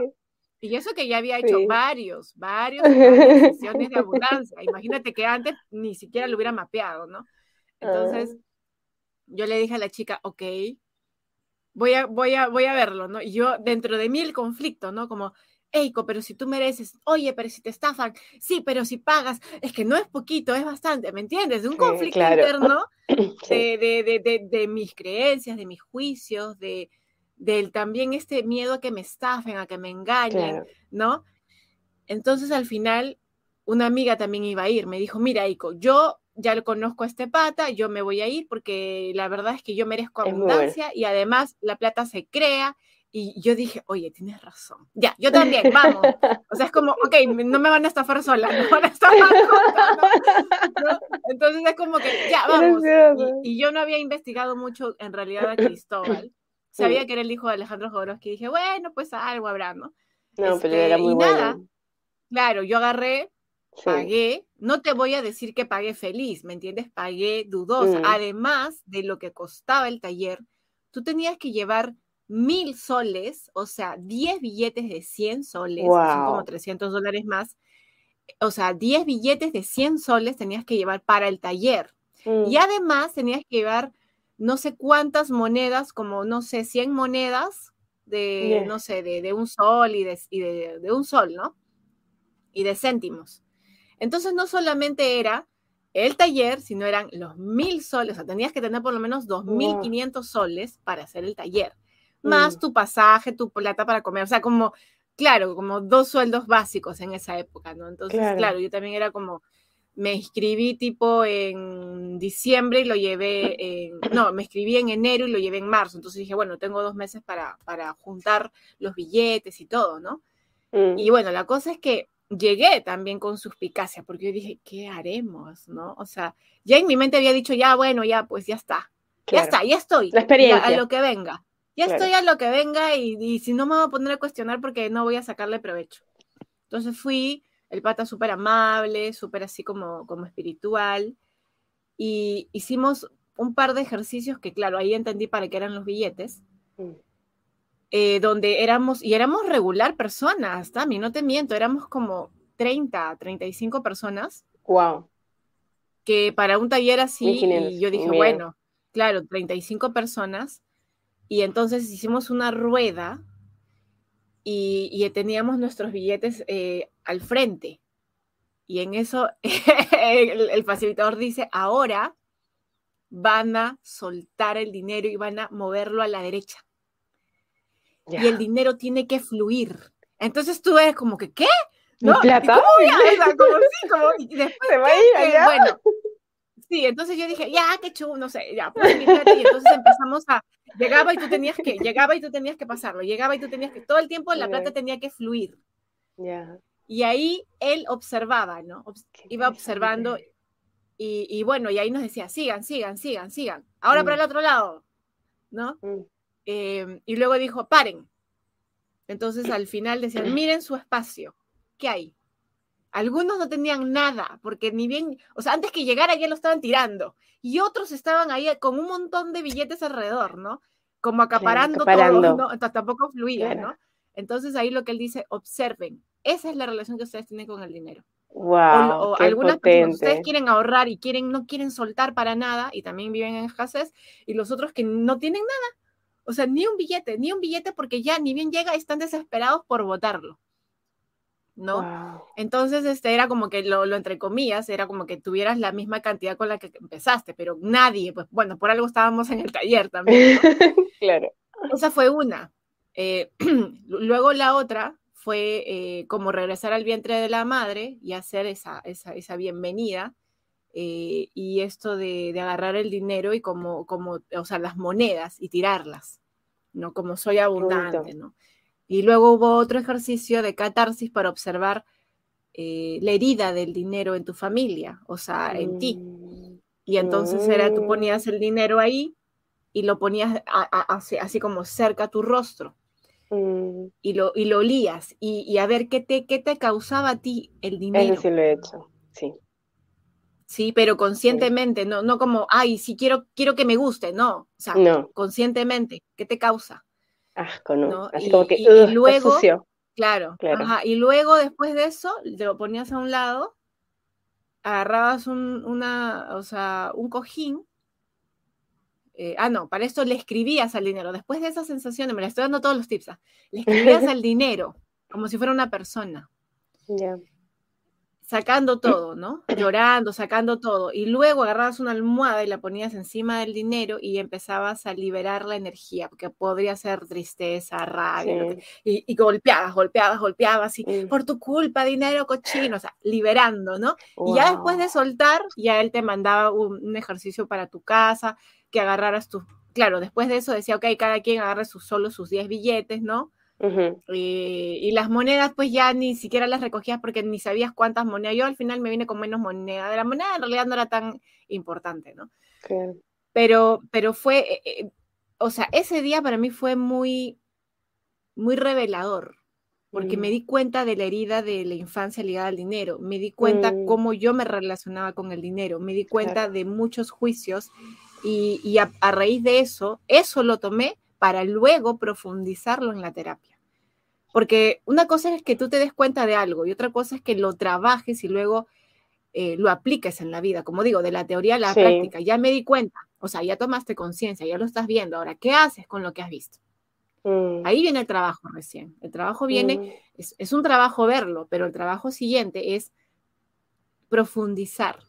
y eso que ya había hecho varios, varios, varias sesiones de abundancia. Imagínate que antes ni siquiera lo hubiera mapeado, ¿no? Entonces, ah yo le dije a la chica, ok, voy a, voy a, voy a verlo, ¿no? Y yo dentro de mí el conflicto, ¿no? Como, Eiko, pero si tú mereces, oye, pero si te estafan, sí, pero si pagas, es que no es poquito, es bastante, ¿me entiendes? De un conflicto interno de, de, de, de, mis creencias, de mis juicios, de del también este miedo a que me estafen, a que me engañen, ¿no? Entonces al final una amiga también iba a ir, me dijo, mira, Eiko, yo ya lo conozco a este pata, yo me voy a ir porque la verdad es que yo merezco abundancia y además la plata se crea. Y yo dije, oye, tienes razón. Ya, yo también, vamos. O sea, es como, ok, no me van a estafar sola, me van a estafar Entonces es como que, ya, vamos. Y, yo no había investigado mucho en realidad a Cristóbal. Sabía que era el hijo de Alejandro Jodorowsky y dije, bueno, pues algo habrá, ¿no? No, pero era este, muy bueno. claro, yo agarré, Pagué, no te voy a decir que pagué feliz, ¿me entiendes? Pagué dudosa. Mm. Además de lo que costaba el taller, tú tenías que llevar mil soles, o sea, 10 billetes de 100 soles, son como 300 dólares más. O sea, 10 billetes de 100 soles tenías que llevar para el taller. Y mm. además tenías que llevar no sé cuántas monedas, como no sé, 100 monedas de, no sé, de, un sol y, de, y de, un sol, ¿no? Y de céntimos. Entonces no solamente era el taller, sino eran los mil soles, o sea, tenías que tener por lo menos dos mil quinientos soles para hacer el taller, más mm. tu pasaje, tu plata para comer, o sea, como, claro, como dos sueldos básicos en esa época, ¿no? Entonces, claro, yo también era como, me inscribí tipo en diciembre y lo llevé en, no, me inscribí en enero y lo llevé en marzo, entonces dije, bueno, tengo dos meses para, para juntar los billetes y todo, ¿no? Mm. Y bueno, la cosa es que llegué también con suspicacia, porque yo dije, ¿qué haremos? ¿No? O sea, ya en mi mente había dicho, ya, bueno, ya, pues ya está. Ya está, ya estoy. La experiencia. a lo que venga. Ya estoy a lo que venga y, si no me voy a poner a cuestionar porque no voy a sacarle provecho. Entonces fui, el pata súper amable, súper así como, como espiritual. Y hicimos un par de ejercicios que, claro, ahí entendí para qué eran los billetes. Mm. Eh, donde éramos, y éramos regular personas, también, no te miento, éramos como 30, 35 personas. Wow. Que para un taller así, yo dije, bueno, claro, 35 personas. Y entonces hicimos una rueda y, teníamos nuestros billetes eh, al frente. Y en eso el facilitador dice, ahora van a soltar el dinero y van a moverlo a la derecha y el dinero tiene que fluir. Entonces tú eres como que, ¿qué? ¿No? plata? Como sí, como, y después, Se va a ir allá. Bueno, sí, entonces yo dije, ya, qué chulo, no sé, ya, pues mi plata, y entonces empezamos a, llegaba y tú tenías que, llegaba y tú tenías que pasarlo, llegaba y tú tenías que, todo el tiempo la plata tenía que fluir. Ya. Y ahí él observaba, ¿no? Iba observando y, y, bueno, y ahí nos decía, sigan, sigan, sigan, sigan. ahora para mm. el otro lado, ¿no? Mm. Eh, y luego dijo, paren. Entonces al final decían, miren su espacio, ¿qué hay? Algunos no tenían nada, porque ni bien, o sea, antes que llegara ya lo estaban tirando. Y otros estaban ahí con un montón de billetes alrededor, ¿no? Como acaparando, todo, ¿no? tampoco fluía, ¿no? Entonces ahí lo que él dice, observen, esa es la relación que ustedes tienen con el dinero. Wow, o, algunas personas, ustedes quieren ahorrar y quieren, no quieren soltar para nada y también viven en escasez, y los otros que no tienen nada. O sea, ni un billete, ni un billete porque ya ni bien llega, están desesperados por votarlo. ¿No? Entonces, este era como que lo, lo, entre comillas, era como que tuvieras la misma cantidad con la que empezaste, pero nadie, pues bueno, por algo estábamos en el taller también. claro. Esa fue una. Eh, luego la otra fue eh, como regresar al vientre de la madre y hacer esa, esa, esa bienvenida. Eh, y esto de, de, agarrar el dinero y como, como, o sea, las monedas y tirarlas, ¿no? Como soy abundante, ¿no? Y luego hubo otro ejercicio de catarsis para observar eh, la herida del dinero en tu familia, o sea, en ti. Mm. Y entonces era, tú mm. ponías el dinero ahí y lo ponías así, como cerca a tu rostro. Mm. Y, lo, y lo olías y, a ver qué te, qué te causaba a ti el dinero. Eso sí lo he hecho, sí. Sí, pero conscientemente, no, no como, ay, si quiero, quiero que me guste, no. O sea, conscientemente, ¿qué te causa? Asco, ¿no? Así como que, y, luego, Claro, y luego después de eso, te lo ponías a un lado, agarrabas un, una, o sea, un cojín, eh, ah, no, para esto le escribías al dinero. Después de esa sensación, me la estoy dando todos los tips, ¿ah? le escribías al dinero, como si fuera una persona. Ya sacando todo, ¿no? Llorando, sacando todo. Y luego agarrabas una almohada y la ponías encima del dinero y empezabas a liberar la energía, porque podría ser tristeza, rabia, y, golpeabas, golpeabas, golpeabas, y por tu culpa, dinero cochino, o sea, liberando, ¿no? Y ya después de soltar, ya él te mandaba un, ejercicio para tu casa, que agarraras tus, claro, después de eso decía, ok, cada quien agarre sus, solo sus 10 billetes, ¿no? Y, las monedas, pues ya ni siquiera las recogías porque ni sabías cuántas monedas. Yo al final me vine con menos moneda. De la moneda en realidad no era tan importante, ¿no? Pero, pero fue, eh, eh, o sea, ese día para mí fue muy, muy revelador, porque me mm. di cuenta de la herida de la infancia ligada al dinero, me di cuenta mm. cómo yo me relacionaba con el dinero, me di cuenta de muchos juicios y, a, a raíz de eso, eso lo tomé para luego profundizarlo en la terapia. Porque una cosa es que tú te des cuenta de algo y otra cosa es que lo trabajes y luego eh, lo apliques en la vida. Como digo, de la teoría a la práctica. Ya me di cuenta, o sea, ya tomaste conciencia, ya lo estás viendo. Ahora, ¿qué haces con lo que has visto? Mm. Ahí viene el trabajo recién. El trabajo viene, mm. es, un trabajo verlo, pero el trabajo siguiente es profundizar.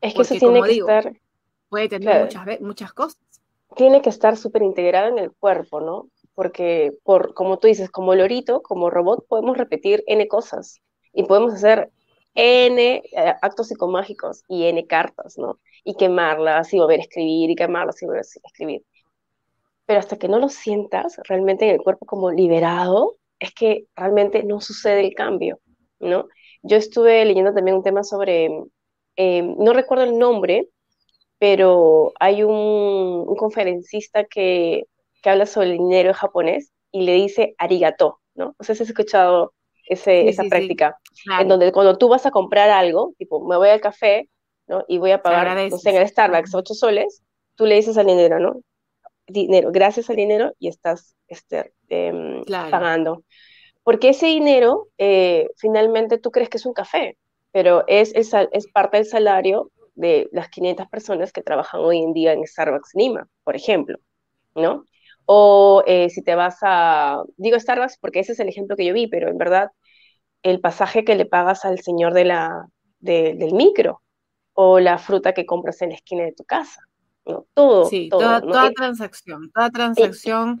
Es que eso tiene que estar... Puede tener muchas, muchas cosas tiene que estar súper integrado en el cuerpo, ¿no? Porque, por, como tú dices, como lorito, como robot, podemos repetir N cosas y podemos hacer N eh, actos psicomágicos y N cartas, ¿no? Y quemarlas y volver a escribir y quemarlas y volver a escribir. Pero hasta que no lo sientas realmente en el cuerpo como liberado, es que realmente no sucede el cambio, ¿no? Yo estuve leyendo también un tema sobre, eh, no recuerdo el nombre, pero hay un, conferencista que, habla sobre el dinero en japonés y le dice arigato, ¿no? No sé si has escuchado esa práctica, en donde cuando tú vas a comprar algo, tipo, me voy al café, ¿no? Y voy a pagar, no sé, en el Starbucks 8 soles, tú le dices al dinero, ¿no? Dinero, gracias al dinero y estás este, em, pagando. Porque ese dinero, eh, finalmente tú crees que es un café, pero es, es, es parte del salario de las 500 personas que trabajan hoy en día en Starbucks Lima, por ejemplo, ¿no? O eh, si te vas a, digo Starbucks porque ese es el ejemplo que yo vi, pero en verdad el pasaje que le pagas al señor de la, del micro o la fruta que compras en la esquina de tu casa, ¿no? Todo. Sí, toda, transacción, toda transacción.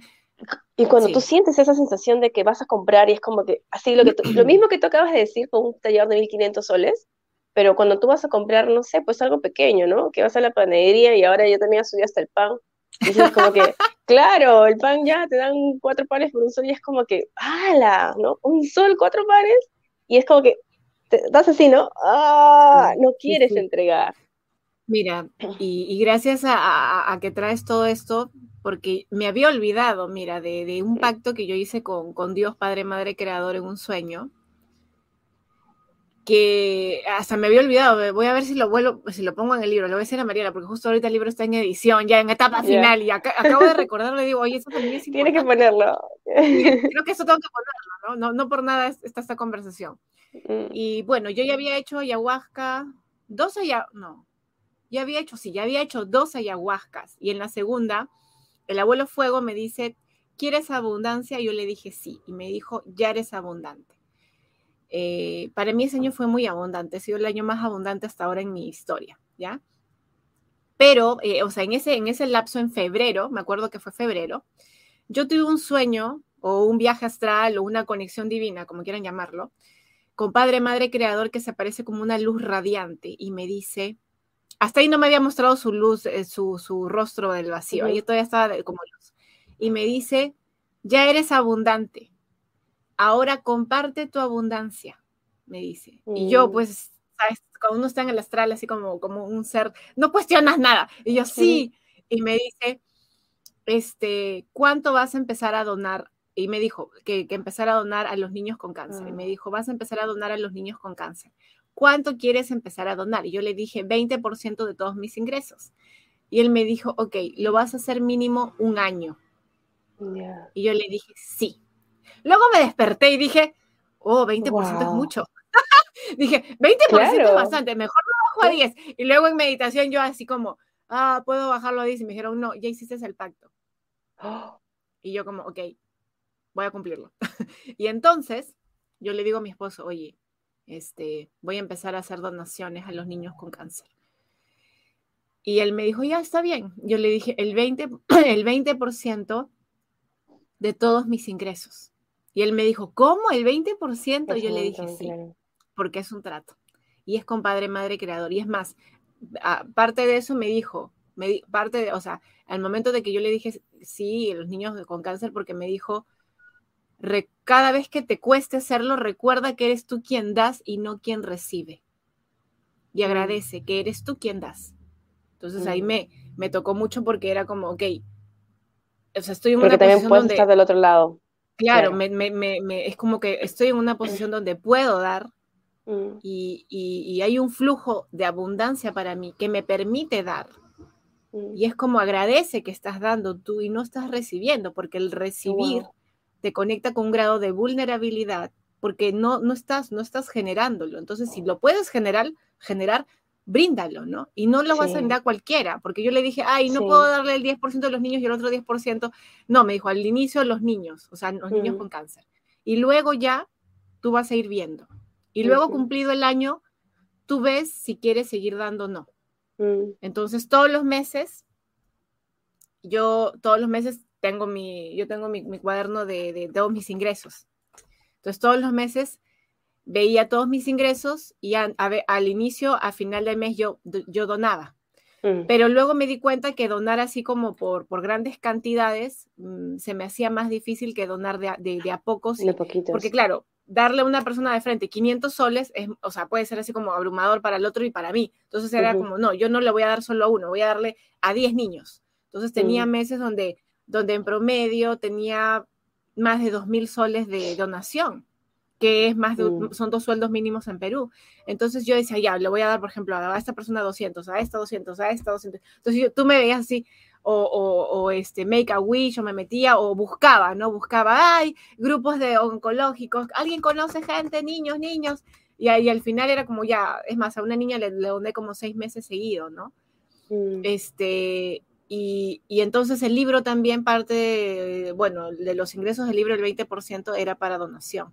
Y, cuando tú sientes esa sensación de que vas a comprar y es como que, así lo, que lo mismo que tú acabas de decir con un taller de 1500 soles, pero cuando tú vas a comprar, no sé, pues algo pequeño, ¿no? Que vas a la panadería y ahora ya también has subido hasta el pan. Y es como que, claro, el pan ya te dan cuatro panes por un sol y es como que, ¡hala! ¿No? Un sol, cuatro panes. Y es como que, te das así, ¿no? ¡Ah! No quieres entregar. Mira, y, gracias a, que traes todo esto, porque me había olvidado, mira, de, un pacto que yo hice con, con Dios Padre, Madre, Creador en un sueño, que hasta me había olvidado, voy a ver si lo vuelvo, si lo pongo en el libro, lo voy a decir a Mariela, porque justo ahorita el libro está en edición, ya en etapa final, y acabo de recordarlo y digo, oye, eso también es importante. Tiene que ponerlo. Creo que eso tengo que ponerlo, ¿no? No, no por nada está esta conversación. Mm. Y bueno, yo ya había hecho ayahuasca, dos ayahuascas, no, ya había hecho, sí, ya había hecho dos ayahuascas, y en la segunda, el abuelo Fuego me dice, ¿quieres abundancia? Y yo le dije sí, y me dijo, ya eres abundante. Eh, para mí ese año fue muy abundante, ha sido el año más abundante hasta ahora en mi historia, ¿ya? Pero, eh, o sea, en ese, en ese lapso en febrero, me acuerdo que fue febrero, yo tuve un sueño o un viaje astral o una conexión divina, como quieran llamarlo, con Padre, Madre, Creador, que se aparece como una luz radiante y me dice, hasta ahí no me había mostrado su luz, eh, su, su, rostro del vacío, ahí todavía estaba como luz, y me dice, ya eres abundante, ahora comparte tu abundancia, me dice. Y yo, mm. pues, ¿sabes? Cuando uno está en el astral, así como, como un ser, no cuestionas nada. Y yo, sí. Y me dice, este, ¿cuánto vas a empezar a donar? Y me dijo que, que empezar a donar a los niños con cáncer. Y me ah. dijo, vas a empezar a donar a los niños con cáncer. ¿Cuánto quieres empezar a donar? Y yo le dije, 20% de todos mis ingresos. Y él me dijo, ok, lo vas a hacer mínimo un año. Y yo le dije, sí. Luego me desperté y dije, oh, 20% es mucho. dije, 20% es bastante, mejor lo bajo a 10. Y luego en meditación yo así como, ah, puedo bajarlo a 10. Y me dijeron, no, ya hiciste el pacto. Y yo como, ok, voy a cumplirlo. y entonces yo le digo a mi esposo, oye, este, voy a empezar a hacer donaciones a los niños con cáncer. Y él me dijo, ya está bien. Yo le dije, el 20%, el 20 de todos mis ingresos. Y él me dijo, ¿cómo? ¿El 20%? Y yo le dije, sí, porque es un trato. Y es compadre, madre, creador. Y es más, aparte de eso me dijo, me, parte de, o sea, al momento de que yo le dije sí, los niños con cáncer, porque me dijo, cada vez que te cueste hacerlo, recuerda que eres tú quien das y no quien recibe. Y mm. agradece que eres tú quien das. Entonces ahí mm. me, me tocó mucho porque era como, ok, o sea, estoy en una también posición donde, estar del otro lado. Claro, Me, me, me, es como que estoy en una posición donde puedo dar mm. y, y, hay un flujo de abundancia para mí que me permite dar. Mm. Y es como agradece que estás dando tú y no estás recibiendo, porque el recibir te conecta con un grado de vulnerabilidad, porque no, no, estás, no estás generándolo. Entonces, si lo puedes generar, generar, bríndalo, ¿no? Y no lo vas a dar a cualquiera, porque yo le dije, ay, no puedo darle el 10% de los niños y el otro 10%. No, me dijo, al inicio los niños, o sea, los niños con cáncer. Y luego ya tú vas a ir viendo. Y luego cumplido el año, tú ves si quieres seguir dando o no. Mm. Entonces, todos los meses, yo todos los meses tengo mi, yo tengo mi, cuaderno de, de todos mis ingresos. Entonces, todos los meses veía todos mis ingresos y al inicio, a final del mes, yo, yo donaba. Mm. Pero luego me di cuenta que donar así como por, por grandes cantidades mm, se me hacía más difícil que donar de, de, a pocos. porque claro, darle a una persona de frente 500 soles, es, o sea, puede ser así como abrumador para el otro y para mí. Entonces era como, no, yo no le voy a dar solo a uno, voy a darle a 10 niños. Entonces tenía mm. meses donde, donde en promedio tenía más de 2.000 soles de donación que es más de, mm. son dos sueldos mínimos en Perú. Entonces yo decía, ya, le voy a dar, por ejemplo, a esta persona 200, a esta 200, a esta 200. Entonces tú me veías así, o, o, este, make a wish, o me metía, o buscaba, ¿no? Buscaba, ay, grupos de oncológicos, alguien conoce gente, niños, niños. Y, ahí al final era como ya, es más, a una niña le, le doné como seis meses seguidos, ¿no? Mm. Este, y, y, entonces el libro también parte, bueno, de los ingresos del libro el 20% era para donación.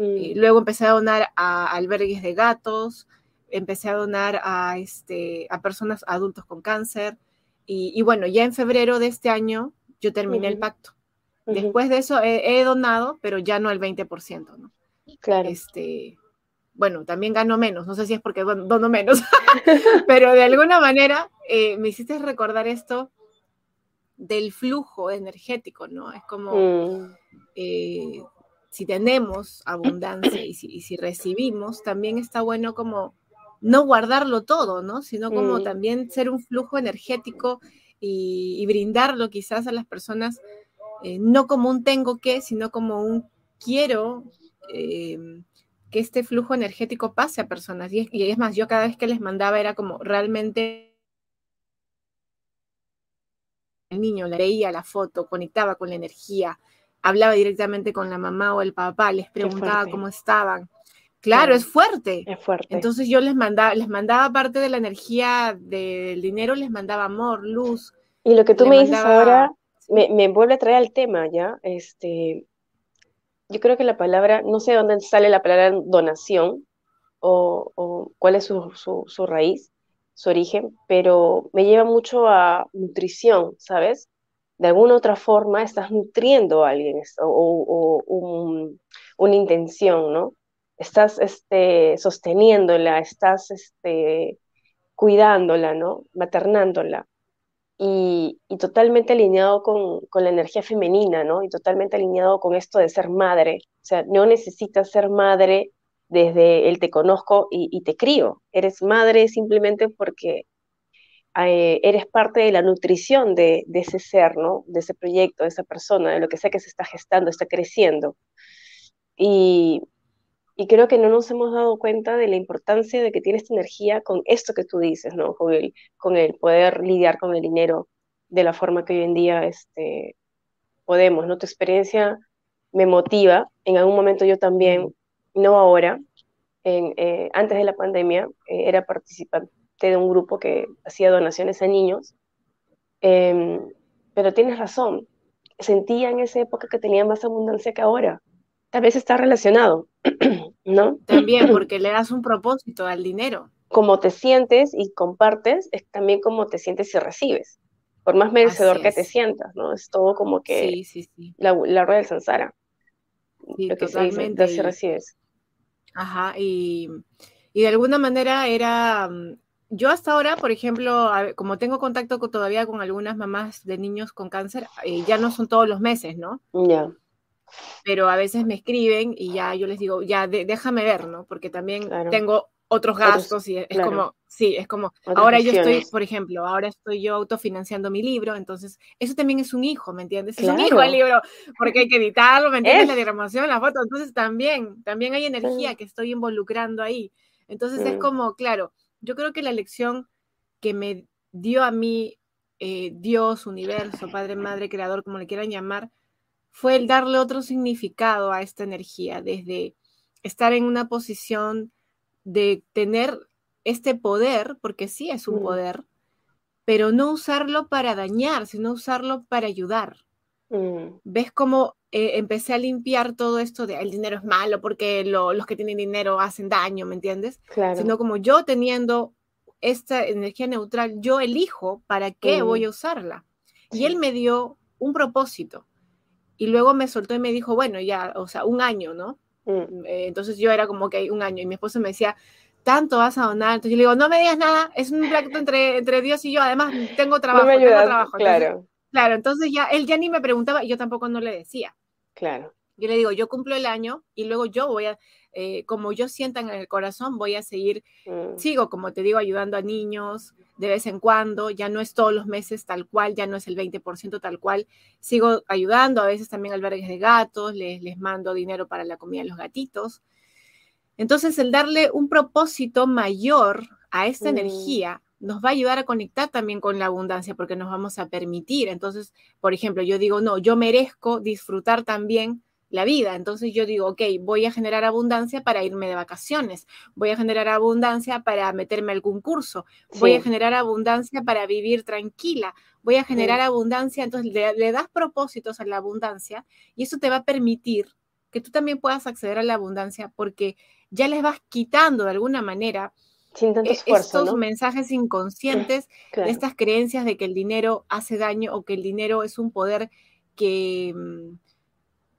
Mm. luego empecé a donar a albergues de gatos, empecé a donar a, este, a personas adultos con cáncer. Y, bueno, ya en febrero de este año yo terminé el pacto. Después de eso he, donado, pero ya no el 20%, ¿no? Claro. Este, bueno, también gano menos, no sé si es porque dono menos, pero de alguna manera eh, me hiciste recordar esto del flujo energético, ¿no? Es como, mm. eh, si tenemos abundancia y si, recibimos, también está bueno como no guardarlo todo, ¿no? Sino como mm. también ser un flujo energético y, brindarlo quizás a las personas, eh, no como un tengo que, sino como un quiero em, que este flujo energético pase a personas. Y y es más, yo cada vez que les mandaba era como realmente el niño, leía la foto, conectaba con la energía, hablaba directamente con la mamá o el papá, les preguntaba cómo estaban. Claro, es fuerte. Es fuerte. Entonces yo les mandaba, les mandaba parte de la energía del dinero, les mandaba amor, luz. Y lo que tú me dices ahora me, vuelve a traer al tema, ¿ya? Este, yo creo que la palabra, no sé dónde sale la palabra donación o, cuál es su, su raíz, su origen, pero me lleva mucho a nutrición, ¿sabes? De alguna otra forma estás nutriendo a alguien o, una intención, ¿no? Estás este, sosteniéndola, estás este, cuidándola, ¿no? Maternándola. Y, totalmente alineado con, con, la energía femenina, ¿no? Y totalmente alineado con esto de ser madre. O sea, no necesitas ser madre desde el te conozco y, te crío. Eres madre simplemente porque eh, eres parte de la nutrición de, ese ser, ¿no? De ese proyecto, de esa persona, de lo que sea que se está gestando, está creciendo. Y, creo que no nos hemos dado cuenta de la importancia de que tiene esta energía con esto que tú dices, ¿no? Con el, con el poder lidiar con el dinero de la forma que hoy en día este, podemos, ¿no? Tu experiencia me motiva. En algún momento yo también no ahora, eh, antes de la pandemia, eh, era participante de un grupo que hacía donaciones a niños, em, pero tienes razón, sentía en esa época que tenía más abundancia que ahora. Tal vez está relacionado, ¿no? También porque le das un propósito al dinero. Como te sientes y compartes, es también como te sientes y recibes. Por más merecedor que te sientas, ¿no? Es todo como que La, la rueda del Sansara. lo que totalmente. Se recibes. Ajá, y, de alguna manera era, mm, yo hasta ahora, por ejemplo, como tengo contacto todavía con algunas mamás de niños con cáncer, eh, ya no son todos los meses, ¿no? Ya. Pero a veces me escriben y ya yo les digo, ya déjame ver, ¿no? Porque también tengo otros gastos y es como, sí, es como, ahora yo estoy, por ejemplo, ahora estoy yo autofinanciando mi libro, entonces eso también es un hijo, ¿me entiendes? Es un hijo el libro, porque hay que editarlo, ¿me entiendes? La diagramación, la foto, entonces también, también hay energía que estoy involucrando ahí. Entonces es mm. como, claro, yo creo que la lección que me dio a mí eh, Dios, universo, Padre, Madre, Creador, como le quieran llamar, fue el darle otro significado a esta energía, desde estar en una posición de tener este poder, porque sí es un mm. poder, pero no usarlo para dañar, sino usarlo para ayudar. Mm. ¿Ves cómo eh, empecé a limpiar todo esto de el dinero es malo porque los que tienen dinero hacen daño, ¿me entiendes? Sino como yo teniendo esta energía neutral, yo elijo para qué voy a mm. usarla. Y él me dio un propósito. Y luego me soltó y me dijo, bueno, ya, o sea, un año, ¿no? Mm, eh, entonces yo era como que un año y mi esposo me decía, tanto vas a donar. Entonces yo le digo, no me digas nada, es un pacto entre, entre Dios y yo. Además, tengo trabajo, tengo trabajo. claro. Claro, entonces ya él ya ni me preguntaba y yo tampoco no le decía. Claro. Yo le digo, yo cumplo el año y luego yo voy a, eh, como yo sienta en el corazón, voy a seguir, mm. sigo, como te digo, ayudando a niños de vez en cuando, ya no es todos los meses tal cual, ya no es el 20% tal cual, sigo ayudando, a veces también albergues de gatos, les, les mando dinero para la comida de los gatitos. Entonces, el darle un propósito mayor a esta mm. energía nos va a ayudar a conectar también con la abundancia porque nos vamos a permitir. Entonces, por ejemplo, yo digo, no, yo merezco disfrutar también la vida. Entonces yo digo, ok, voy a generar abundancia para irme de vacaciones, voy a generar abundancia para meterme al concurso, voy a generar abundancia para vivir tranquila, voy a generar abundancia. Entonces le, das propósitos a la abundancia y eso te va a permitir que tú también puedas acceder a la abundancia porque ya les vas quitando de alguna manera sin tanto e, esfuerzo, estos mensajes inconscientes de estas creencias de que el dinero hace daño o que el dinero es un poder que, mm,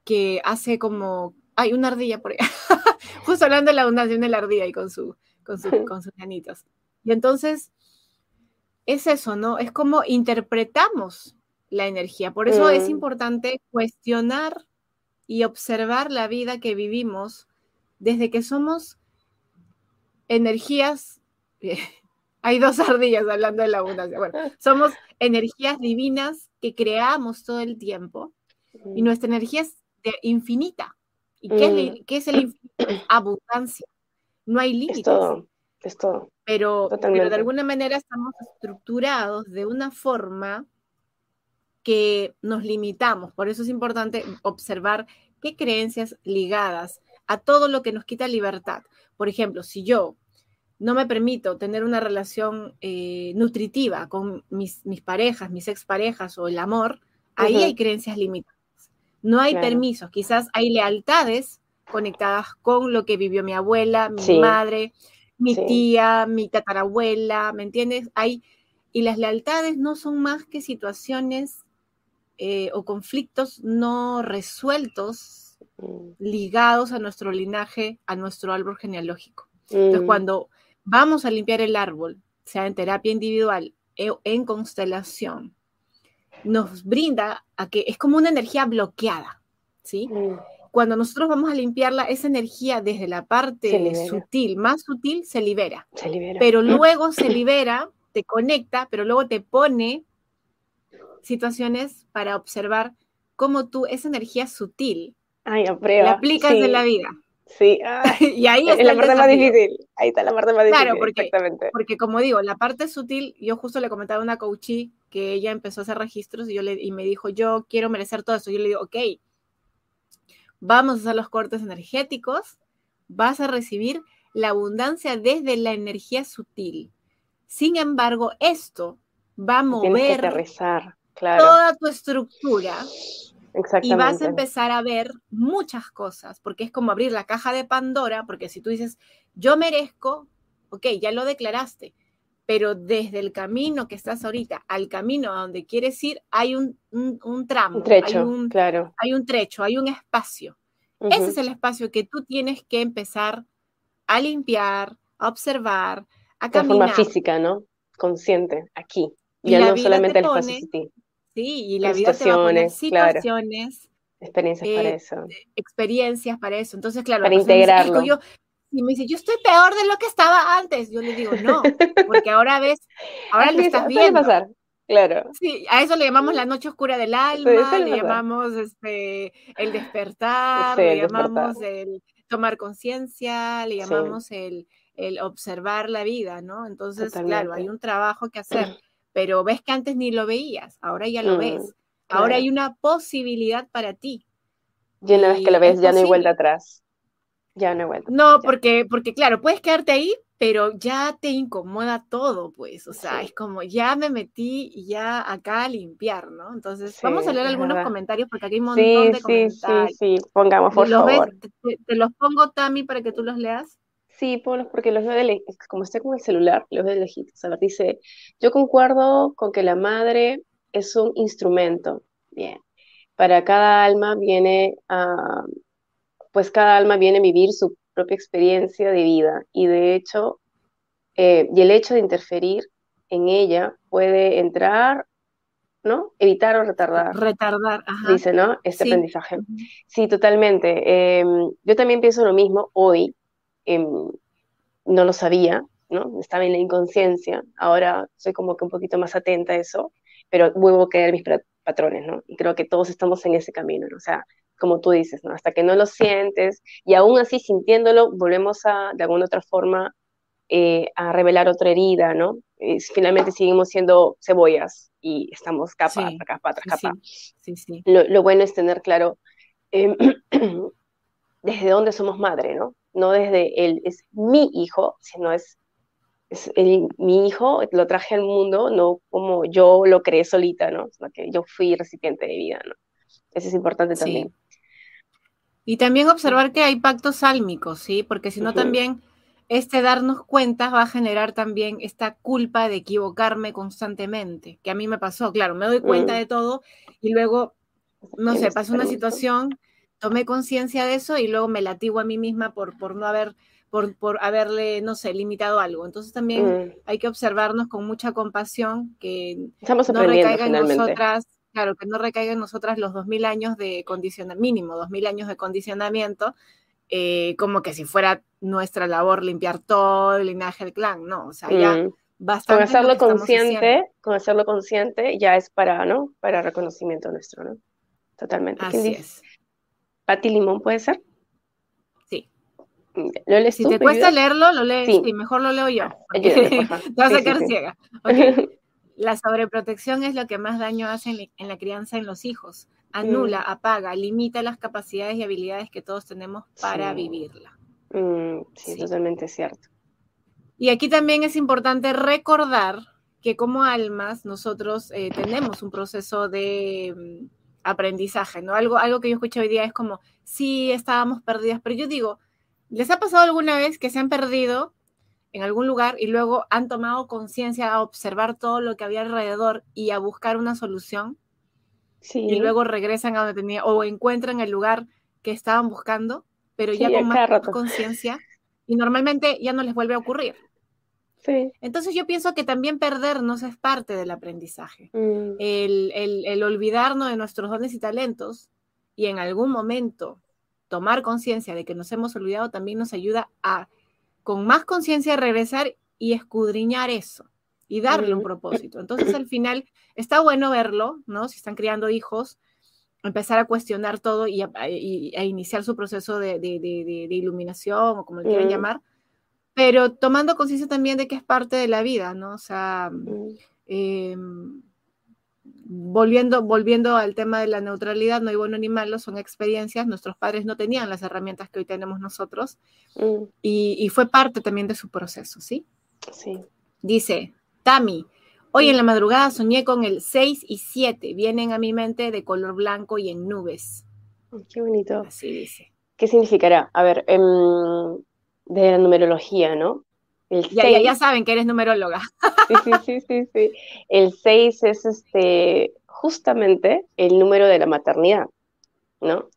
que hace como, hay una ardilla por ahí, justo hablando de la abundancia la ardilla y con, su, con, con sus ganitos. Y entonces, es eso, ¿no? Es como interpretamos la energía. Por eso es mm. importante cuestionar y observar la vida que vivimos desde que somos energías Hay dos ardillas hablando de la abundancia. Bueno, somos energías divinas que creamos todo el tiempo y nuestra energía es infinita. ¿Y qué, es, el infinito? Abundancia. No hay límites. Es todo, es todo. Pero, pero de alguna manera estamos estructurados de una forma que nos limitamos. Por eso es importante observar qué creencias ligadas a todo lo que nos quita libertad. Por ejemplo, si yo no me permito tener una relación eh, nutritiva con mis, mis, parejas, mis exparejas o el amor, ahí hay creencias limitadas. No hay permisos, quizás hay lealtades conectadas con lo que vivió mi abuela, mi madre, mi tía, mi tatarabuela, ¿me entiendes? Hay, y las lealtades no son más que situaciones eh, o conflictos no resueltos. Ligados a nuestro linaje, a nuestro árbol genealógico. Entonces, mm. cuando vamos a limpiar el árbol, sea en terapia individual o en constelación, nos brinda a que es como una energía bloqueada, ¿sí? Mm. Cuando nosotros vamos a limpiarla, esa energía desde la parte sutil, más sutil, se libera. Se libera. Pero luego se libera, te conecta, pero luego te pone situaciones para observar cómo tú esa energía sutil la aplicas en la vida. Sí, y ahí está la parte más difícil. Ahí está la parte más difícil. Claro, porque, porque como digo, la parte sutil, yo justo le comentaba a una coachee que ella empezó a hacer registros y, yo le, y me dijo, yo quiero merecer todo eso. Yo le digo, ok, vamos a hacer los cortes energéticos, vas a recibir la abundancia desde la energía sutil. Sin embargo, esto va a mover toda tu estructura y vas a empezar a ver muchas cosas, porque es como abrir la caja de Pandora, porque si tú dices, yo merezco, ok, ya lo declaraste, pero desde el camino que estás ahorita al camino a donde quieres ir, hay un, un, tramo, un trecho, hay un, claro. hay un trecho, hay un espacio. Ese es el espacio que tú tienes que empezar a limpiar, a observar, a caminar. De forma física, ¿no? Consciente, aquí. ya no solamente el espacio Sí, y la vida te va a poner situaciones. Experiencias para eh, eso. Experiencias para eso. Entonces, claro, para integrarlo. yo, y me dice, yo estoy peor de lo que estaba antes. Yo le digo, no, porque ahora ves, ahora lo estás viendo. pasar, claro. Sí, a eso le llamamos la noche oscura del alma, le llamamos este, el despertar, le llamamos el tomar conciencia, le llamamos el, el, observar la vida, ¿no? Entonces, claro, hay un trabajo que hacer pero ves que antes ni lo veías, ahora ya lo mm, ves. Ahora hay una posibilidad para ti. Y una vez que lo ves, ya no hay vuelta atrás. Ya no hay vuelta. No, porque, porque claro, puedes quedarte ahí, pero ya te incomoda todo, pues. O sea, es como ya me metí ya acá a limpiar, ¿no? Entonces, vamos a leer algunos comentarios porque aquí hay un montón de comentarios. Sí, sí, sí, pongamos, por favor. te, los pongo, Tami, para que tú los leas. Sí, porque los veo de como está con el celular, los veo de lejitos. A ver, dice, yo concuerdo con que la madre es un instrumento. Bien. Para cada alma viene a, pues cada alma viene a vivir su propia experiencia de vida. Y de hecho, eh, y el hecho de interferir en ella puede entrar, ¿no? Evitar o retardar. Retardar, ajá. Dice, ¿no? Este aprendizaje. Sí, totalmente. Em, yo también pienso lo mismo hoy Em, no lo sabía, ¿no? Estaba en la inconsciencia, ahora soy como que un poquito más atenta a eso, pero vuelvo a caer mis patrones, ¿no? Y creo que todos estamos en ese camino, ¿no? O sea, como tú dices, ¿no? Hasta que no lo sientes y aún así sintiéndolo, volvemos a, de alguna otra forma, eh, a revelar otra herida, ¿no? finalmente seguimos siendo cebollas y estamos capa tras capa tras capa. Sí, sí, lo, lo, bueno es tener claro em, desde dónde somos madre, ¿no? No desde él, es mi hijo, sino es, es mi hijo, lo traje al mundo, no como yo lo creé solita, ¿no? Sino que yo fui recipiente de vida, ¿no? Eso es importante también. Y también observar que hay pactos sálmicos, ¿sí? Porque si no también este darnos cuenta va a generar también esta culpa de equivocarme constantemente, que a mí me pasó, claro, me doy cuenta mm. de todo y luego, no sé, pasa una situación tomé conciencia de eso y luego me latigo a mí misma por, por no haber, por, por haberle, no sé, limitado algo. Entonces también mm. hay que observarnos con mucha compasión, que no recaiga en nosotras, claro, que no recaiga en nosotras los 2000 años de condicionamiento, mínimo 2000 años de condicionamiento, eh, como que si fuera nuestra labor limpiar todo el linaje del clan, no, o sea, ya mm. bastante. Con hacerlo consciente, con hacerlo consciente ya es para, ¿no? Para reconocimiento nuestro, ¿no? Totalmente. Así es. Pati Limón, ¿puede ser? Sí. ¿Lo lees si te cuesta leerlo, lo lees. Sí. mejor lo leo yo. Te vas a quedar ciega. La sobreprotección es lo que más daño hace en la crianza en los hijos. Anula, mm. apaga, limita las capacidades y habilidades que todos tenemos para vivirla. Mm, sí, totalmente cierto. Y aquí también es importante recordar que como almas nosotros eh, tenemos un proceso de mm, aprendizaje, ¿no? Algo, algo que yo escuché hoy día es como, sí, estábamos perdidas, pero yo digo, ¿les ha pasado alguna vez que se han perdido en algún lugar y luego han tomado conciencia a observar todo lo que había alrededor y a buscar una solución? Sí. Y luego regresan a donde tenía o encuentran el lugar que estaban buscando, pero ya con más conciencia y normalmente ya no les vuelve a ocurrir. Sí. Entonces yo pienso que también perdernos es parte del aprendizaje. Mm. El, el, el, olvidarnos de nuestros dones y talentos y en algún momento tomar conciencia de que nos hemos olvidado también nos ayuda a con más conciencia regresar y escudriñar eso y darle un propósito. Entonces al final está bueno verlo, ¿no? Si están criando hijos, empezar a cuestionar todo y a, iniciar su proceso de, iluminación o como le quieran llamar, pero tomando conciencia también de que es parte de la vida, ¿no? O sea, em, volviendo, volviendo al tema de la neutralidad, no hay bueno ni malo, son experiencias, nuestros padres no tenían las herramientas que hoy tenemos nosotros mm. y, fue parte también de su proceso, ¿sí? Sí. Dice, Tami, hoy en la madrugada soñé con el 6 y 7, vienen a mi mente de color blanco y en nubes. Qué bonito. Así dice. ¿Qué significará? A ver, em, de la numerología, ¿no? ya, ya, saben que eres numeróloga. Sí, sí, sí, sí, sí. El 6 es este, justamente el número de la maternidad, ¿no?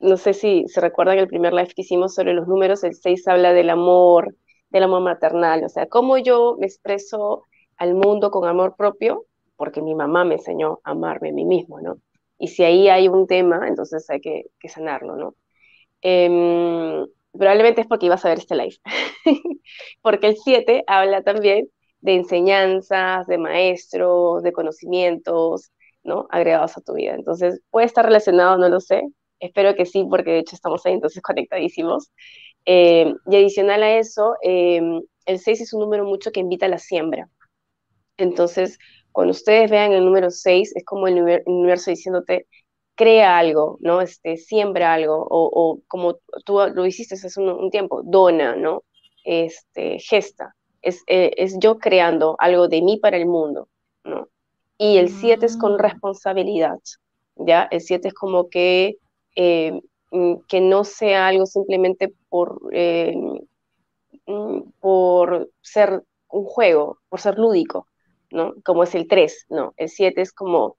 no sé si se recuerdan el primer live que hicimos sobre los números, el 6 habla del amor, del amor maternal, o sea, cómo yo me expreso al mundo con amor propio, porque mi mamá me enseñó a amarme a mí mismo, ¿no? Y si ahí hay un tema, entonces hay que, sanarlo, ¿no? Em, probablemente es porque ibas a ver este live, porque el 7 habla también de enseñanzas, de maestros, de conocimientos, ¿no? Agregados a tu vida. Entonces, puede estar relacionado, no lo sé, espero que sí, porque de hecho estamos ahí entonces conectadísimos. Eh, y adicional a eso, em, el 6 es un número mucho que invita a la siembra. Entonces, cuando ustedes vean el número 6, es como el universo diciéndote, crea algo, ¿no? Este, siembra algo, o, como tú lo hiciste hace un, tiempo, dona, ¿no? Este, gesta. Es, eh, es, yo creando algo de mí para el mundo, ¿no? Y el 7 es con mm. responsabilidad, ¿ya? El 7 es como que, eh, mm, que no sea algo simplemente por, eh, mm, por ser un juego, por ser lúdico, ¿no? Como es el 3, ¿no? El 7 es como,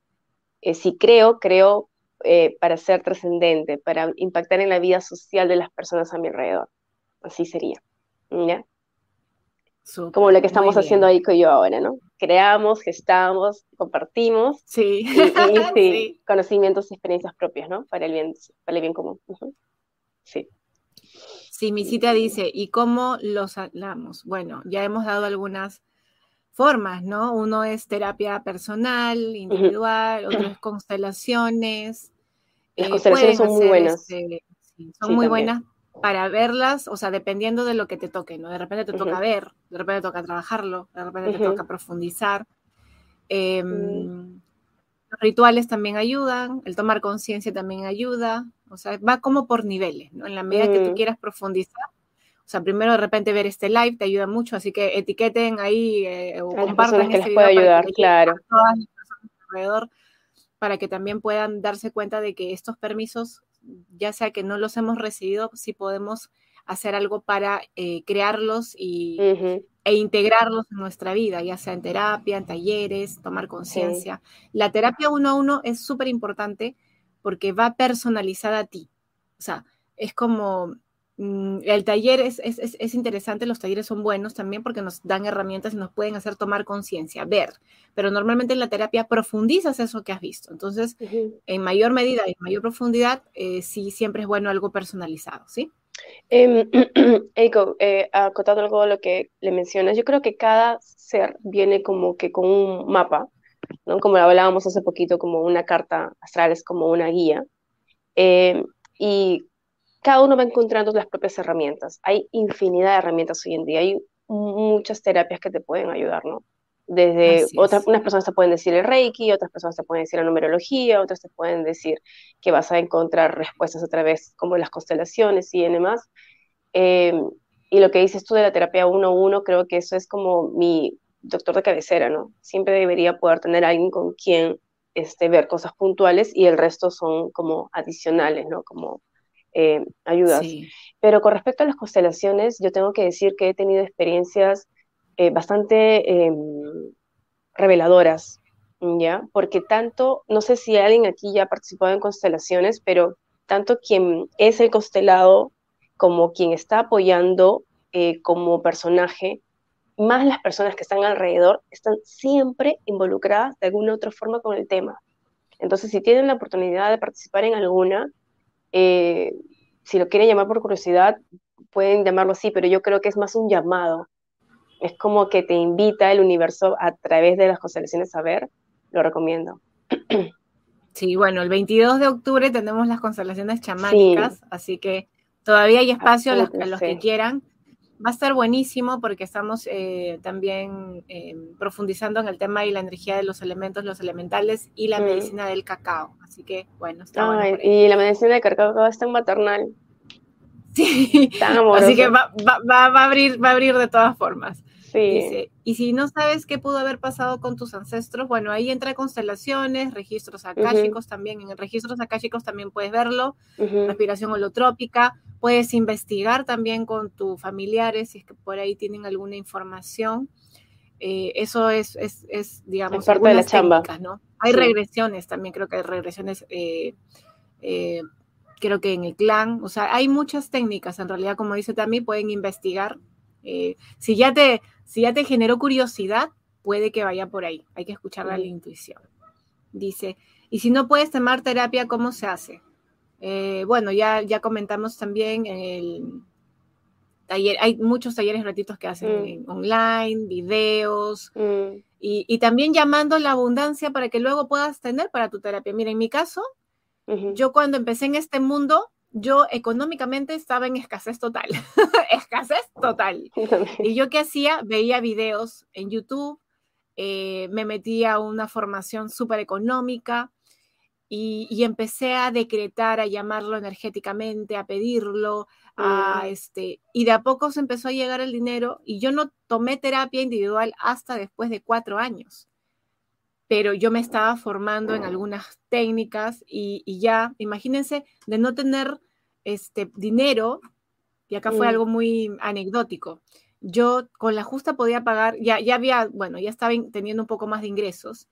si creo, creo eh, para ser trascendente, para impactar en la vida social de las personas a mi alrededor. Así sería. ¿ya? Como lo que estamos haciendo ahí con yo ahora, ¿no? Creamos, gestamos, compartimos. Sí. Y, conocimientos y experiencias propias, ¿no? Para el bien, para el bien común. Sí. Sí, mi cita dice, ¿y cómo los hablamos? Bueno, ya hemos dado algunas formas, ¿no? Uno es terapia personal, individual, otro es constelaciones, las eh, constelaciones son muy buenas. Este, son muy buenas para verlas, o sea, dependiendo de lo que te toque, ¿no? De repente te toca ver, de repente te toca trabajarlo, de repente te toca profundizar. Em, mm. Los rituales también ayudan, el tomar conciencia también ayuda, o sea, va como por niveles, ¿no? En la medida que tú mm. quieras profundizar, o sea, primero de repente ver este live te ayuda mucho, así que etiqueten ahí eh, o compartan que les puede ayudar, claro. todas las personas alrededor para que también puedan darse cuenta de que estos permisos, ya sea que no los hemos recibido, sí podemos hacer algo para eh, crearlos y, e integrarlos en nuestra vida, ya sea en terapia, en talleres, tomar conciencia. La terapia uno a uno es súper importante porque va personalizada a ti. O sea, es como el taller es, es, es, interesante, los talleres son buenos también porque nos dan herramientas y nos pueden hacer tomar conciencia, ver, pero normalmente en la terapia profundizas eso que has visto. Entonces, en mayor medida y en mayor profundidad, eh, sí, siempre es bueno algo personalizado, ¿sí? Eh, Eiko, eh, acotando algo a lo que le mencionas, yo creo que cada ser viene como que con un mapa, ¿no? Como hablábamos hace poquito, como una carta astral, es como una guía. Eh, y cada uno va encontrando las propias herramientas. Hay infinidad de herramientas hoy en día, hay muchas terapias que te pueden ayudar, ¿no? Desde otras, unas personas te pueden decir el Reiki, otras personas te pueden decir la numerología, otras te pueden decir que vas a encontrar respuestas a través como las constelaciones y demás. Eh, y lo que dices tú de la terapia 1-1, creo que eso es como mi doctor de cabecera, ¿no? Siempre debería poder tener alguien con quien este, ver cosas puntuales y el resto son como adicionales, ¿no? Como eh, ayudas. Pero con respecto a las constelaciones, yo tengo que decir que he tenido experiencias eh, bastante em, reveladoras, ¿ya? Porque tanto, no sé si alguien aquí ya ha participado en constelaciones, pero tanto quien es el constelado como quien está apoyando eh, como personaje, más las personas que están alrededor, están siempre involucradas de alguna u otra forma con el tema. Entonces, si tienen la oportunidad de participar en alguna, eh, si lo quieren llamar por curiosidad, pueden llamarlo así, pero yo creo que es más un llamado. Es como que te invita el universo a través de las constelaciones a ver, lo recomiendo. Sí, bueno, el 22 de octubre tenemos las constelaciones chamánicas, así que todavía hay espacio a los, que quieran. Va a estar buenísimo porque estamos eh, también eh, profundizando en el tema y la energía de los elementos, los elementales y la mm. medicina del cacao. Así que, bueno, está bueno Y la medicina del cacao está en maternal. Sí, así que va, a abrir, va a abrir de todas formas. Sí. y si no sabes qué pudo haber pasado con tus ancestros, bueno, ahí entra constelaciones, registros akáshicos también. En registros akáshicos también puedes verlo, respiración holotrópica. Puedes investigar también con tus familiares si es que por ahí tienen alguna información. Eh, eso es, es, es, digamos, parte de la chamba. ¿no? Hay regresiones también, creo que hay regresiones, eh, eh, creo que en el clan, o sea, hay muchas técnicas, en realidad, como dice también, pueden investigar. Si, ya te, si ya te generó curiosidad, puede que vaya por ahí, hay que escuchar la intuición. Dice, y si no puedes tomar terapia, ¿cómo se hace? Eh, bueno, ya, ya comentamos también el taller, hay muchos talleres gratuitos que hacen mm. online, videos, mm. y, también llamando la abundancia para que luego puedas tener para tu terapia. Mira, en mi caso, yo cuando empecé en este mundo, yo económicamente estaba en escasez total, escasez total. y yo qué hacía, veía videos en YouTube, eh, me metía a una formación súper económica, y, empecé a decretar, a llamarlo energéticamente, a pedirlo, a este, y de a poco se empezó a llegar el dinero y yo no tomé terapia individual hasta después de cuatro años, pero yo me estaba formando en algunas técnicas y, ya, imagínense, de no tener este dinero, y acá fue algo muy anecdótico, yo con la justa podía pagar, ya, ya había, bueno, ya estaba teniendo un poco más de ingresos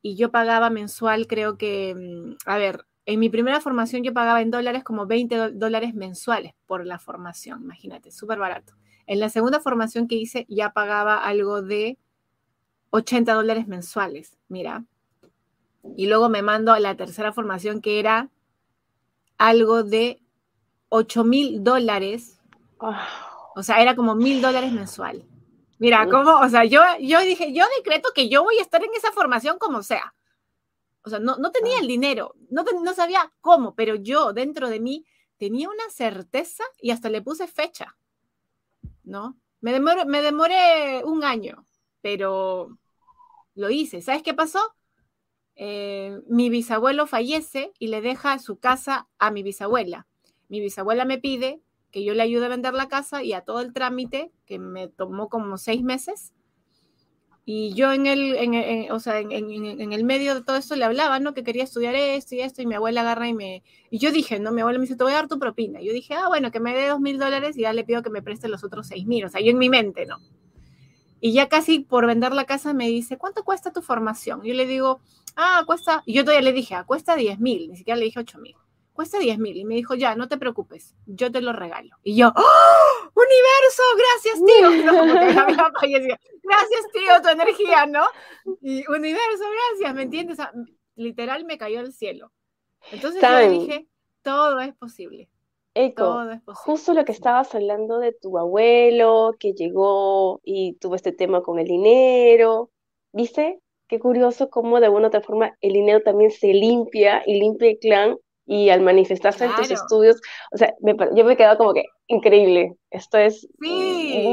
y yo pagaba mensual, creo que, mm, a ver, en mi primera formación yo pagaba en dólares como 20 dólares mensuales por la formación, imagínate, súper barato. En la segunda formación que hice ya pagaba algo de 80 dólares mensuales, mira. Y luego me mando a la tercera formación que era algo de 8 mil dólares. O sea, era como mil dólares mensual. Mira, cómo, o sea, yo, yo dije, yo decreto que yo voy a estar en esa formación como sea. O sea, no, no tenía ah. el dinero, no, no sabía cómo, pero yo dentro de mí tenía una certeza y hasta le puse fecha, ¿no? Me demoré, me demoré un año, pero lo hice. ¿Sabes qué pasó? Eh, mi bisabuelo fallece y le deja su casa a mi bisabuela. Mi bisabuela me pide que yo le ayude a vender la casa y a todo el trámite, que me tomó como seis meses. Y yo en el, o sea, en, el medio de todo esto le hablaba, ¿no? Que quería estudiar esto y esto, y mi abuela agarra y me... Y yo dije, no, mi abuela me dice, te voy a dar tu propina. yo dije, ah, bueno, que me dé dos mil dólares y ya le pido que me preste los otros seis mil. O sea, yo en mi mente, ¿no? Y ya casi por vender la casa me dice, ¿cuánto cuesta tu formación? Yo le digo, ah, cuesta... Y yo todavía le dije, ah, cuesta diez mil, ni siquiera le dije ocho mil cuesta 10 mil. Y me dijo, ya, no te preocupes, yo te lo regalo. Y yo, ¡Oh, universo, gracias, tío. gracias, tío, tu energía, ¿no? Y universo, gracias, ¿me entiendes? literal me cayó el cielo. Entonces yo dije, todo es posible. Eco, justo lo que estabas hablando de tu abuelo que llegó y tuvo este tema con el dinero, ¿viste? Qué curioso cómo de alguna otra forma el dinero también se limpia y limpia el clan y al manifestarse en tus estudios, o sea, yo me he quedado como que increíble, esto es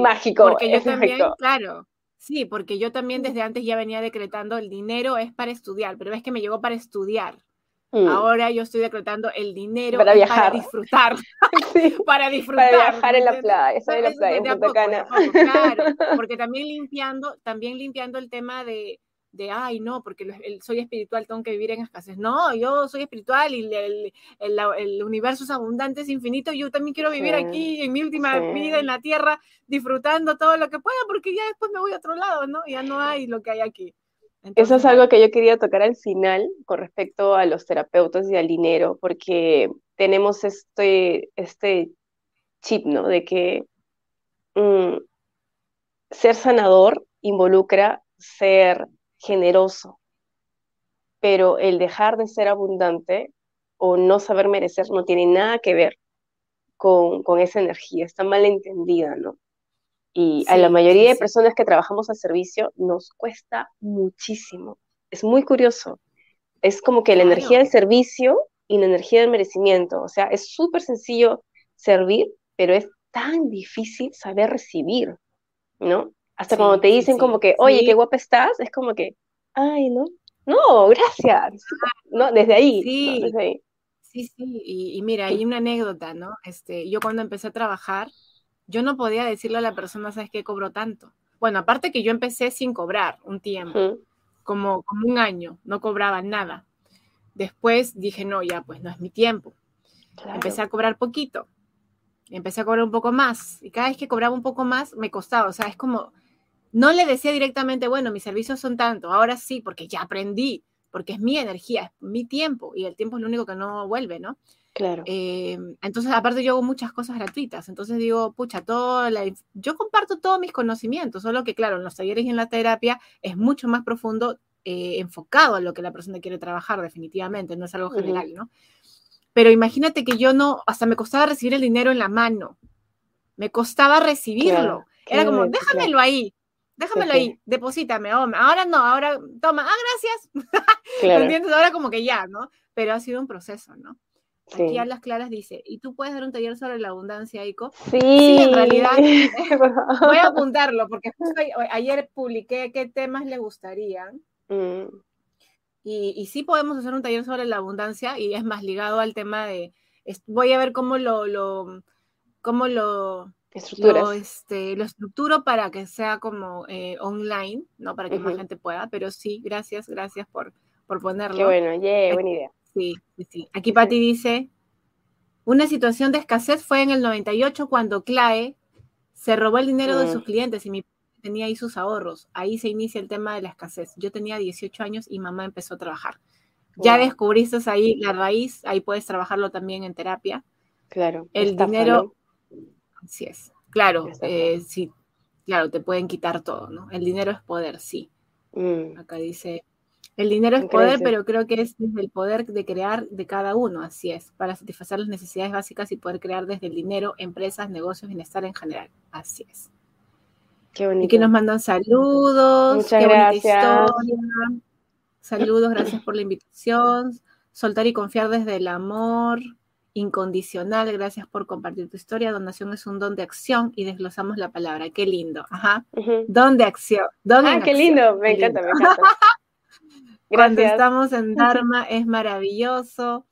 mágico. Porque yo también, claro, sí, porque yo también desde antes ya venía decretando el dinero es para estudiar, pero es que me llegó para estudiar. Mm. Ahora yo estoy decretando el dinero para, viajar. para disfrutar. para disfrutar. Para viajar en la playa, en la playa, en Punta Cana. claro, porque también limpiando, también limpiando el tema de, de, ay, no, porque soy espiritual, tengo que vivir en escasez. No, yo soy espiritual y el, el, universo es abundante, es infinito. Yo también quiero vivir aquí en mi última vida en la tierra, disfrutando todo lo que pueda, porque ya después me voy a otro lado, ¿no? Ya no hay lo que hay aquí. Eso es algo que yo quería tocar al final con respecto a los terapeutas y al dinero, porque tenemos este, este chip, ¿no? De que mm, ser sanador involucra ser generoso, pero el dejar de ser abundante o no saber merecer no tiene nada que ver con, con esa energía, está mal entendida, ¿no? Y a la mayoría de personas que trabajamos al servicio nos cuesta muchísimo. Es muy curioso. Es como que la energía del servicio y la energía del merecimiento. O sea, es súper sencillo servir, pero es tan difícil saber recibir, ¿no? Hasta cuando te dicen como que, oye, qué guapa estás, es como que, ay, no, no, gracias. No, desde ahí. Sí, desde ahí. sí, sí. Y, y, mira, hay una anécdota, ¿no? Este, yo cuando empecé a trabajar, yo no podía decirle a la persona, ¿sabes qué? Cobro tanto. Bueno, aparte que yo empecé sin cobrar un tiempo, como, como un año, no cobraba nada. Después dije, no, ya, pues no es mi tiempo. Empecé a cobrar poquito. Empecé a cobrar un poco más. Y cada vez que cobraba un poco más, me costaba. O sea, es como, no le decía directamente, bueno, mis servicios son tanto. Ahora sí, porque ya aprendí, porque es mi energía, es mi tiempo. Y el tiempo es lo único que no vuelve, ¿no? Claro. Eh, entonces, aparte yo hago muchas cosas gratuitas, entonces digo, pucha, todo la, yo comparto todos mis conocimientos, solo que claro, en los talleres y en la terapia es mucho más profundo, eh, enfocado a lo que la persona quiere trabajar definitivamente, no es algo general, ¿no? Pero imagínate que yo no, hasta me costaba recibir el dinero en la mano, me costaba recibirlo, era como, déjamelo ahí, déjamelo ahí, deposítame, ahora no, ahora toma, ah, gracias, entiendes? Ahora como que ya, ¿no? Pero ha sido un proceso, ¿no? Aquí a las claras dice, ¿y tú puedes dar un taller sobre la abundancia, Ico? Sí, sí en realidad voy a apuntarlo porque ayer publiqué qué temas le gustarían. Mm. Y, y, sí podemos hacer un taller sobre la abundancia y es más ligado al tema de, voy a ver cómo lo, lo cómo lo, lo, este, lo estructuro para que sea como eh, online, ¿no? Para que más gente pueda, pero sí, gracias, gracias por, por ponerlo. Qué bueno, yeah, buena idea. Sí, sí, Aquí Patti dice, una situación de escasez fue en el 98 cuando CLAE se robó el dinero de sus mm. clientes y mi tenía ahí sus ahorros. Ahí se inicia el tema de la escasez. Yo tenía 18 años y mamá empezó a trabajar. Ya descubriste ahí la raíz, ahí puedes trabajarlo también en terapia. Claro. El dinero, así es. Claro, eh, sí, claro, te pueden quitar todo, ¿no? El dinero es poder, sí. Mm. Acá dice, el dinero es poder, pero creo que es desde el poder de crear de cada uno, así es, para satisfacer las necesidades básicas y poder crear desde el dinero, empresas, negocios, bienestar en general, así es. Qué bonito. Y que nos mandan saludos, Muchas gracias. Saludos, gracias por la invitación. Soltar y confiar desde el amor incondicional, gracias por compartir tu historia. Donación es un don de acción y desglosamos la palabra. Qué lindo. Ajá. Don de acción. Don ah, qué lindo. Me encanta, me encanta. Cuando estamos en Dharma es maravilloso.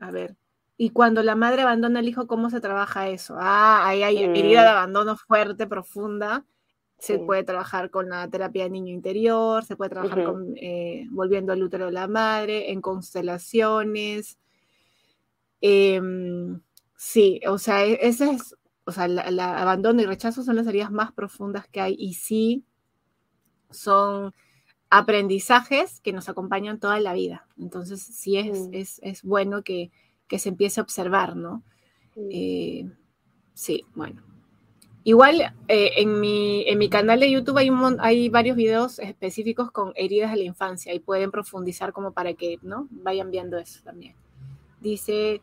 A ver. Y cuando la madre abandona al hijo, ¿cómo se trabaja eso? Ah, ahí hay herida de abandono fuerte, profunda. Se puede trabajar con la terapia de niño interior, se puede trabajar con, eh, volviendo al útero de la madre, en constelaciones. Em, sí, o sea, e, ese es, o sea, el abandono y rechazo son las heridas más profundas que hay y sí son aprendizajes que nos acompañan toda la vida. Entonces, sí es, mm. es, bueno que, se empiece a observar, ¿no? Mm. Eh, sí, bueno. Igual eh, en, mi, en mi canal de YouTube hay, un, hay varios videos específicos con heridas de la infancia y pueden profundizar como para que ¿no? vayan viendo eso también. Dice,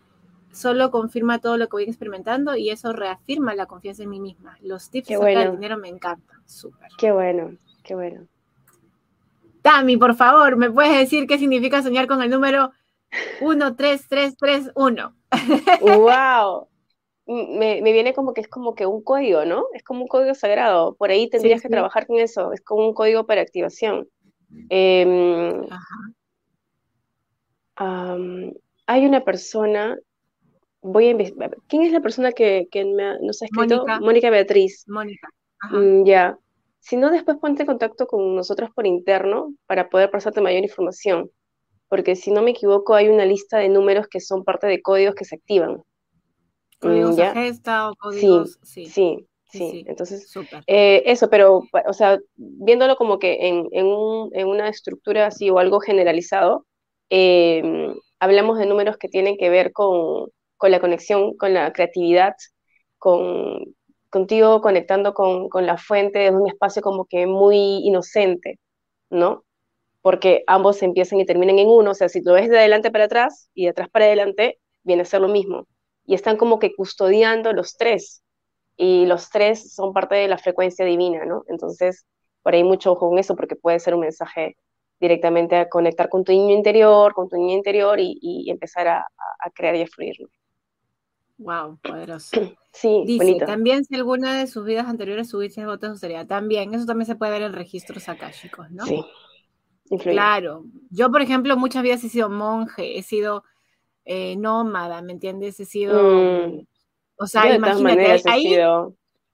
solo confirma todo lo que voy experimentando y eso reafirma la confianza en mí misma. Los tips del dinero me encantan. Súper. Qué bueno, qué bueno. Tami, por favor, ¿me puedes decir qué significa soñar con el número 13331? ¡Wow! Me, me, viene como que es como que un código, ¿no? Es como un código sagrado. Por ahí tendrías que trabajar con eso. Es como un código para activación. Em, hay una persona, voy a investigar. ¿Quién es la persona que, nos ha escrito? Mónica, Beatriz. Mónica. Mm, ya. Si no, después ponte en contacto con nosotros por interno para poder pasarte mayor información. Porque si no me equivoco, hay una lista de números que son parte de códigos que se activan. Códigos de gesta o códigos. Sí, sí, sí. Entonces, eh, eso, pero, o sea, viéndolo como que en, en, una estructura así o algo generalizado, em, hablamos de números que tienen que ver con, con la conexión, con la creatividad, con contigo conectando con, la fuente de un espacio como que muy inocente, ¿no? Porque ambos empiezan y terminan en uno, o sea, si lo ves de adelante para atrás y de atrás para adelante, viene a ser lo mismo. Y están como que custodiando los tres, y los tres son parte de la frecuencia divina, ¿no? Entonces, por ahí mucho ojo con eso, porque puede ser un mensaje directamente a conectar con tu niño interior, con tu niño interior y, empezar a, crear y a fluirlo. Wow, poderoso. Sí, Dice, también si alguna de sus vidas anteriores subiste botas sería también, eso también se puede ver en registros akáshicos, ¿no? Sí. Claro. Yo, por ejemplo, muchas veces he sido monje, he sido eh, nómada, ¿me entiendes? He sido. Mm. O sea, imagínate, ahí,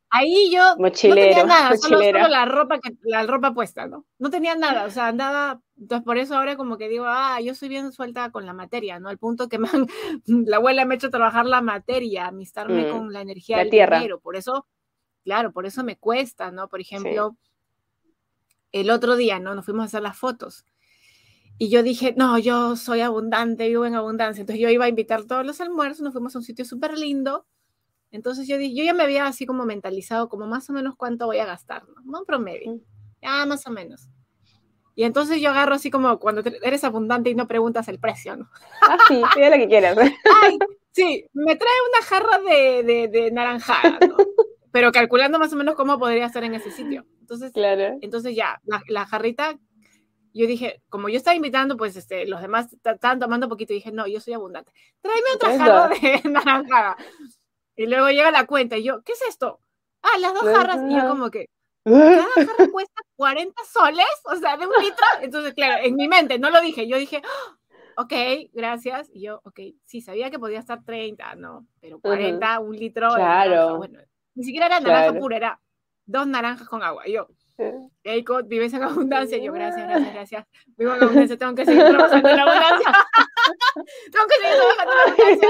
Ahí yo no tenía nada, solo, la ropa que la ropa puesta, ¿no? No tenía nada, o sea, andaba, entonces por eso ahora como que digo, ah, yo soy bien suelta con la materia, ¿no? Al punto que la abuela me ha hecho trabajar la materia, amistarme mm, con la energía del tierra. dinero, por eso, claro, por eso me cuesta, ¿no? Por ejemplo, el otro día, ¿no? Nos fuimos a hacer las fotos. Y yo dije, no, yo soy abundante, vivo en abundancia. Entonces yo iba a invitar todos los almuerzos, nos fuimos a un sitio súper lindo entonces yo, yo ya me había así como mentalizado como más o menos cuánto voy a gastar, ¿no? Un promedio. Ya, más o menos. Y entonces yo agarro así como cuando eres abundante y no preguntas el precio, ¿no? Ah, sí, pide lo que quieras. Ay, sí, me trae una jarra de, de, de naranjada, ¿no? Pero calculando más o menos cómo podría estar en ese sitio. Entonces, claro. entonces ya, la, la, jarrita, yo dije, como yo estaba invitando, pues este, los demás estaban tomando poquito, y dije, no, yo soy abundante. Tráeme otra jarra de naranjada. Y luego llega la cuenta y yo, ¿qué es esto? Ah, las dos jarras. Y yo como que, cada jarra cuesta 40 soles, o sea, de un litro. Entonces, claro, en mi mente, no lo dije, yo dije, ¡Ah! ok, gracias. Y yo, ok, sí, sabía que podía estar 30, no, pero 40, un litro. Claro. Bueno, ni siquiera era naranja pura, era dos naranjas con agua. Y yo, Eiko, vives en abundancia. Y yo, gracias, gracias, gracias. Vivo en abundancia, tengo que seguir trabajando en abundancia. tengo que seguir trabajando en abundancia.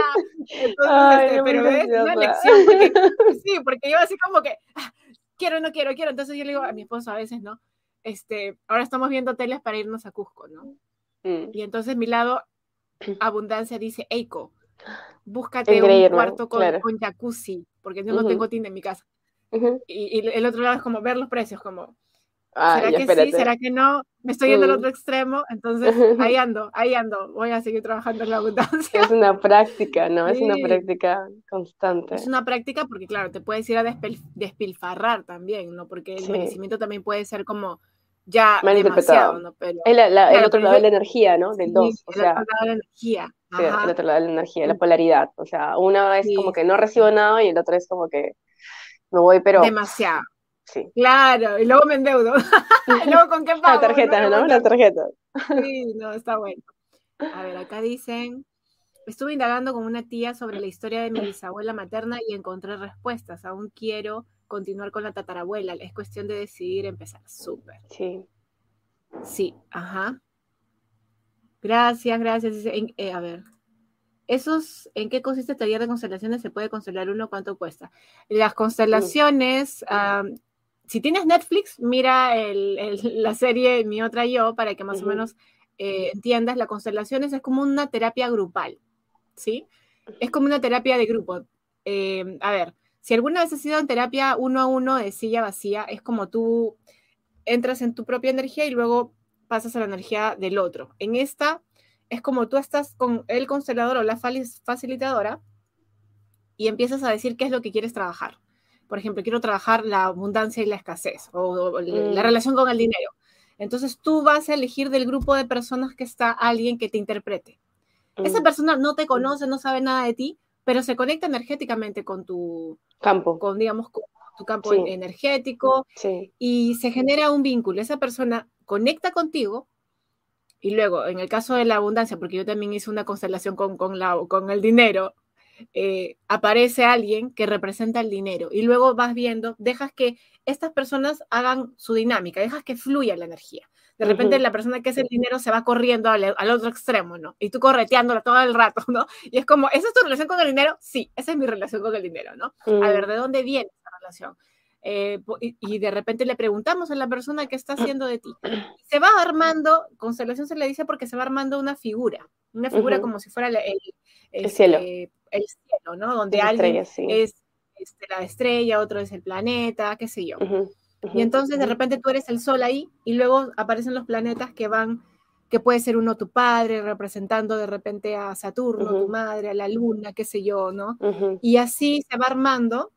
Entonces, este, pero es una lección. Porque, sí, porque yo así como que, ah, quiero, no quiero, quiero. Entonces yo le digo a mi esposo a veces, ¿no? Este, ahora estamos viendo hoteles para irnos a Cusco, ¿no? Mm. Y entonces mi lado, abundancia, dice, Eiko, búscate un cuarto con, con, jacuzzi, porque yo no tengo tinta en mi casa y, el otro lado es como ver los precios, como, ¿será que sí? ¿Será que no? Me estoy yendo al otro extremo, entonces ahí ando, ahí ando, voy a seguir trabajando en la abundancia. Es una práctica, ¿no? Es una práctica constante. Es una práctica porque, claro, te puedes ir a despilfarrar también, ¿no? Porque el merecimiento también puede ser como ya demasiado, ¿no? Pero, el, el otro lado de la energía, ¿no? Del dos, o sea. El otro lado de la energía. El otro lado de la energía, la polaridad. O sea, una es como que no recibo nada y el otro es como que me voy, pero... Demasiado. Sí. Claro, y luego me endeudo. y luego con qué pago. La tarjeta, ¿no? La tarjeta. Sí, no, está bueno. A ver, acá dicen, estuve indagando con una tía sobre la historia de mi bisabuela materna y encontré respuestas. Aún quiero continuar con la tatarabuela. Es cuestión de decidir empezar. Súper. Sí. Sí, ajá. Gracias, gracias. Eh, a ver, ¿Esos en qué consiste el taller de constelaciones? ¿Se puede constelar uno? ¿Cuánto cuesta? Las constelaciones si tienes Netflix, mira la serie Mi otra yo para que más o menos eh, entiendas. La constelaciones es como una terapia grupal, ¿sí? Es como una terapia de grupo. Eh, a ver, si alguna vez has sido en terapia uno a uno de silla vacía, es como tú entras en tu propia energía y luego pasas a la energía del otro. En esta es como tú estás con el constelador o la facilitadora y empiezas a decir qué es lo que quieres trabajar. Por ejemplo, quiero trabajar la abundancia y la escasez o, la mm. relación con el dinero. Entonces tú vas a elegir del grupo de personas que está alguien que te interprete. Esa mm. persona no te conoce, no sabe nada de ti, pero se conecta energéticamente con tu campo, con digamos con tu campo energético y se genera un vínculo. Esa persona conecta contigo y luego, en el caso de la abundancia, porque yo también hice una constelación con, con, la, con el dinero, eh, aparece alguien que representa el dinero y luego vas viendo, dejas que estas personas hagan su dinámica, dejas que fluya la energía. De repente la persona que es el dinero se va corriendo al, otro extremo, ¿no? Y tú correteándola todo el rato, ¿no? Y es como, ¿esa es tu relación con el dinero? Sí, esa es mi relación con el dinero, ¿no? A ver, ¿de dónde viene esa relación? Eh, y, de repente le preguntamos a la persona qué está haciendo de ti. Se va armando, constelación se le dice porque se va armando una figura, una figura como si fuera el, el, cielo. Este, el cielo, ¿no? Donde alguien es este, la estrella, otro es el planeta, qué sé yo. y entonces de repente tú eres el sol ahí y luego aparecen los planetas que van, que puede ser uno tu padre representando de repente a Saturno, tu madre, a la luna, qué sé yo, ¿no? Y así se va armando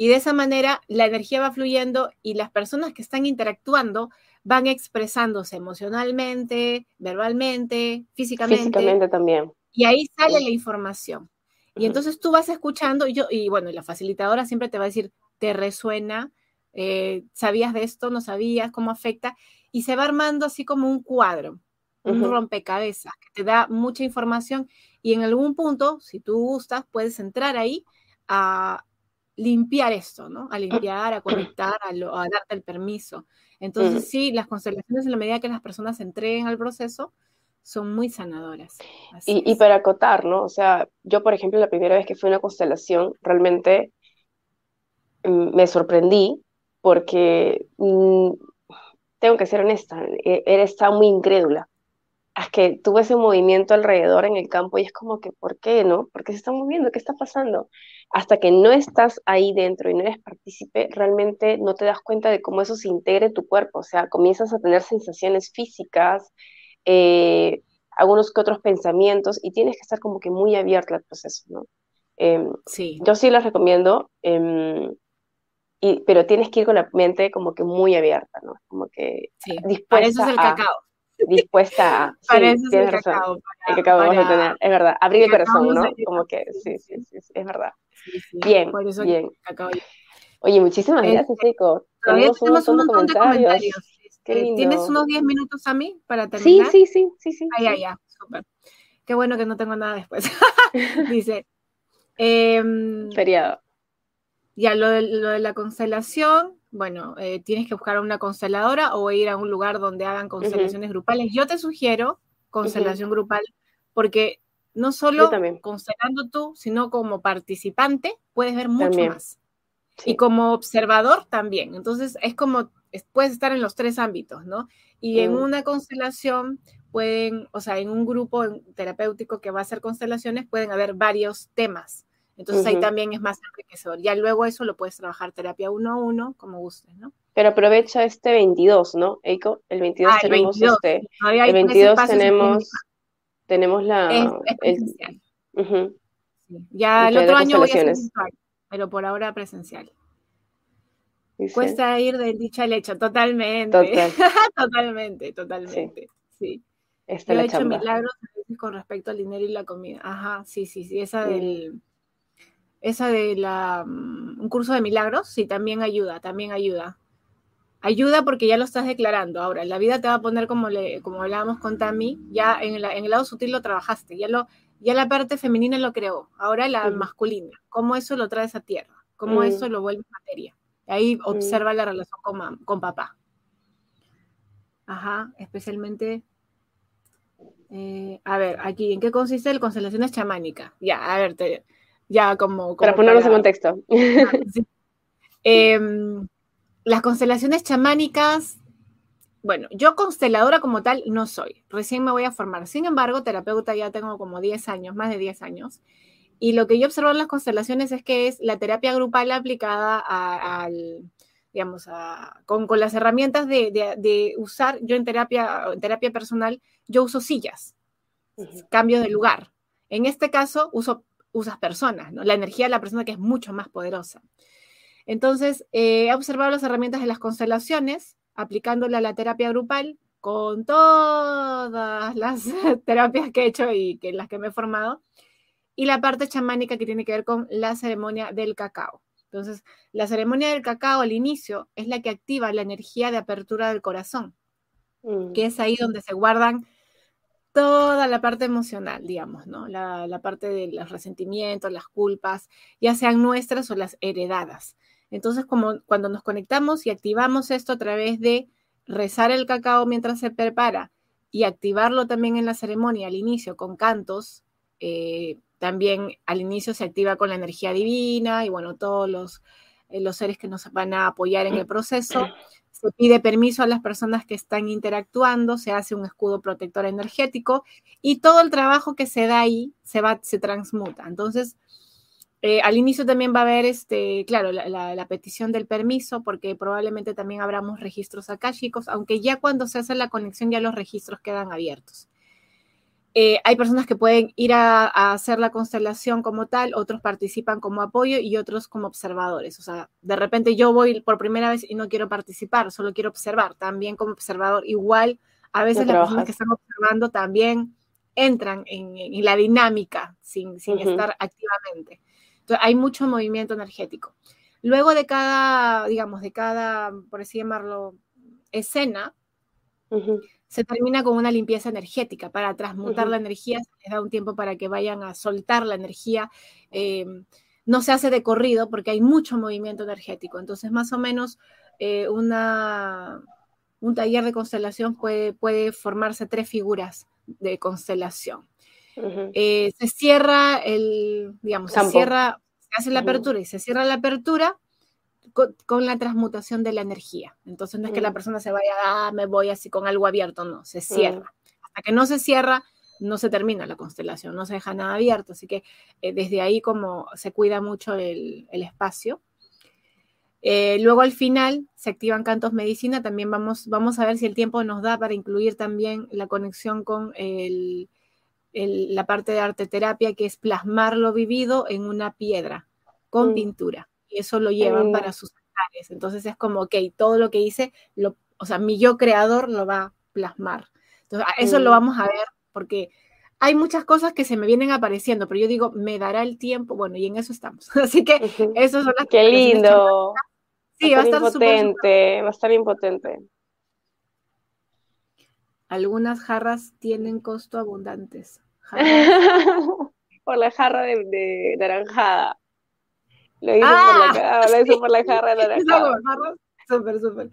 y de esa manera la energía va fluyendo y las personas que están interactuando van expresándose emocionalmente, verbalmente, físicamente. Físicamente también. Y ahí sale la información. Y entonces tú vas escuchando y, yo, y bueno, la facilitadora siempre te va a decir, ¿te resuena? Eh, ¿Sabías de esto? ¿No sabías? ¿Cómo afecta? Y se va armando así como un cuadro, un rompecabezas, que te da mucha información y en algún punto, si tú gustas, puedes entrar ahí a limpiar esto, ¿no? A limpiar, a conectar, a, a darte el permiso. Entonces, sí, las constelaciones en la medida que las personas se entreguen al proceso, son muy sanadoras. Y, para acotar, ¿no? O sea, yo, por ejemplo, la primera vez que fui a una constelación, realmente mm, me sorprendí porque, mm, tengo que ser honesta, e, era, estaba muy incrédula. Es que tuve ese movimiento alrededor en el campo y es como que, ¿por qué, no? ¿Por qué se está moviendo? ¿Qué está pasando? Hasta que no estás ahí dentro y no eres partícipe, realmente no te das cuenta de cómo eso se integra en tu cuerpo. O sea, comienzas a tener sensaciones físicas, eh, algunos que otros pensamientos y tienes que estar como que muy abierto al proceso, ¿no? Em, sí. Yo sí les recomiendo, em, y, pero tienes que ir con la mente como que muy abierta, ¿no? Como que sí. dispuesta Para eso es el cacao. Dispuesta a... Para eso es el cacao. el cacao vamos a tener, es verdad. Abrir el corazón, ¿no? Como que, sí, sí, sí, es verdad. bien, bien. Oye, muchísimas este, gracias, Rico. Tenemos un montón, de comentarios. Eh, ¿Tienes unos 10 minutos a mí para terminar? Sí, sí, sí, sí, sí. Ah, ya, súper. Qué bueno que no tengo nada después. Dice. Em, Feriado. Ya, lo de, lo de la constelación, bueno, eh, tienes que buscar una consteladora o ir a un lugar donde hagan constelaciones grupales. Yo te sugiero constelación grupal porque no solo constelando tú, sino como participante puedes ver mucho más. Y como observador también. Entonces es como puedes estar en los tres ámbitos, ¿no? Y en mm. una constelación pueden, o sea, en un grupo terapéutico que va a hacer constelaciones, pueden haber varios temas. Entonces ahí también es más enriquecedor. Ya luego eso lo puedes trabajar terapia uno a uno, como gustes, ¿no? Pero aprovecha este 22, ¿no, Eiko? El 22 ah, tenemos el 22. este. El 22 tenemos, tenemos la. Es, presencial. Ya el otro año voy a hacer pero por ahora presencial. Cuesta ir del dicho al hecho, totalmente. totalmente, totalmente. Sí. Yo he hecho milagros con respecto al dinero y la comida. Ajá, sí, sí, sí. Esa del. Esa de la. Mm, un curso de milagros, sí, también ayuda, también ayuda. Ayuda porque ya lo estás declarando. Ahora, la vida te va a poner como, le, como hablábamos con Tami, ya en el, en el lado sutil lo trabajaste, ya, lo, ya la parte femenina lo creó, ahora la masculina. ¿Cómo eso lo traes a tierra? ¿Cómo eso lo vuelve materia? Ahí observa la relación con, con papá. Ajá, especialmente. Eh, a ver, aquí, ¿en qué consiste el constelaciones chamánica? Ya, a ver, ya como, Para ponernos en contexto. Em, las constelaciones chamánicas, bueno, yo consteladora como tal no soy, recién me voy a formar. Sin embargo, terapeuta ya tengo como 10 años, más de 10 años. Y lo que yo observo en las constelaciones es que es la terapia grupal aplicada al, digamos, con, las herramientas de, usar, yo en terapia, en terapia personal, yo uso sillas, cambio de lugar. En este caso, uso, usas personas, ¿no? la energía de la persona que es mucho más poderosa. Entonces, eh, he observado las herramientas de las constelaciones, aplicándola a la terapia grupal con todas las terapias que he hecho y que, en las que me he formado, y la parte chamánica que tiene que ver con la ceremonia del cacao. Entonces, la ceremonia del cacao al inicio es la que activa la energía de apertura del corazón, mm. que es ahí donde se guardan toda la parte emocional, digamos, ¿no? La, la, parte de los resentimientos, las culpas, ya sean nuestras o las heredadas. Entonces, como cuando nos conectamos y activamos esto a través de rezar el cacao mientras se prepara y activarlo también en la ceremonia al inicio con cantos, eh, también al inicio se activa con la energía divina y bueno, todos los, eh, los seres que nos van a apoyar en el proceso. Se pide permiso a las personas que están interactuando, se hace un escudo protector energético y todo el trabajo que se da ahí se va, se transmuta. Entonces, eh, al inicio también va a haber, este, claro, la, petición del permiso, porque probablemente también abramos registros chicos, aunque ya cuando se hace la conexión ya los registros quedan abiertos. Eh, hay personas que pueden ir a, hacer la constelación como tal, otros participan como apoyo y otros como observadores. O sea, de repente yo voy por primera vez y no quiero participar, solo quiero observar. También como observador, igual a veces las personas que están observando también entran en, la dinámica sin, estar activamente hay mucho movimiento energético. Luego de cada, digamos, de cada, por así llamarlo, escena, se termina con una limpieza energética para transmutar la energía, se les da un tiempo para que vayan a soltar la energía. Eh, no se hace de corrido porque hay mucho movimiento energético. Entonces, más o menos, eh, una, un taller de constelación puede, puede formarse tres figuras de constelación. Eh, se cierra el, digamos, se cierra, se hace la apertura y se cierra la apertura con, la transmutación de la energía. Entonces no es que la persona se vaya, ah, me voy así con algo abierto, no, se cierra. Hasta que no se cierra, no se termina la constelación, no se deja nada abierto. Así que eh, desde ahí como se cuida mucho el, espacio. Eh, luego al final se activan cantos medicina, también vamos, vamos a ver si el tiempo nos da para incluir también la conexión con el, la parte de arte terapia, que es plasmar lo vivido en una piedra con mm. pintura. Y eso lo llevan para sus altares. Entonces es como, ok, todo lo que hice, lo, o sea, mi yo creador lo va a plasmar. Entonces, eso lo vamos a ver porque hay muchas cosas que se me vienen apareciendo, pero yo digo, me dará el tiempo, bueno, y en eso estamos. Así que eso son las Qué lindo. Sí, va a estar impotente, va a estar impotente. Algunas jarras tienen costo abundantes. por la jarra de, naranjada. Lo hice, por, la, ah, lo hice por la jarra de. Súper, súper.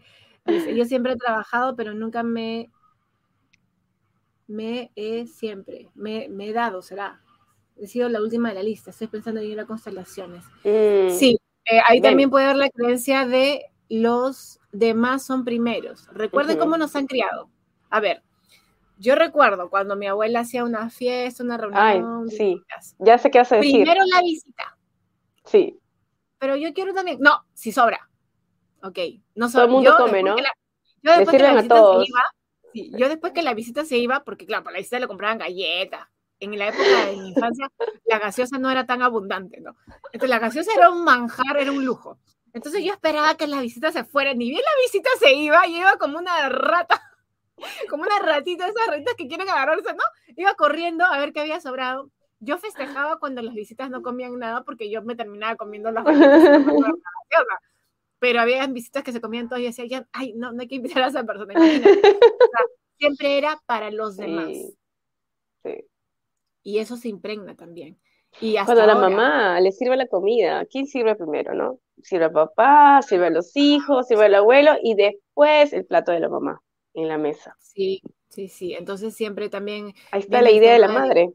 Yo siempre he trabajado, pero nunca me me he siempre, me, he dado, será. He sido la última de la lista, estoy pensando en ir a constelaciones. Mm. Sí, eh, ahí también puede haber la creencia de los demás son primeros. Recuerden cómo nos han criado. A ver, yo recuerdo cuando mi abuela hacía una fiesta, una reunión. sí, ya sé qué hace decir. Primero la visita. Sí. Pero yo quiero también. No, si sobra. Ok. No sobra. Todo el mundo come, ¿no? yo después que la visita se iba. Sí, yo después que la visita se iba, porque claro, para la visita le compraban galletas. En la época de mi infancia, la gaseosa no era tan abundante, ¿no? Entonces, la gaseosa era un manjar, era un lujo. Entonces, yo esperaba que la visita se fuera. Ni bien la visita se iba, y iba como una rata como una ratita, esas ratitas que quieren agarrarse, ¿no? Iba corriendo a ver qué había sobrado. Yo festejaba cuando las visitas no comían nada porque yo me terminaba comiendo las pero había visitas que se comían todo y decían, ay, no, no hay que invitar a esa persona. siempre era para los demás. Sí. Y eso se impregna también. Y hasta Cuando la mamá le sirve la comida, ¿quién sirve primero, no? Sirve a papá, sirve a los hijos, sirve al abuelo y después el plato de la mamá en la mesa. Sí, sí, sí. Entonces siempre también... Ahí está la idea de la madre. De,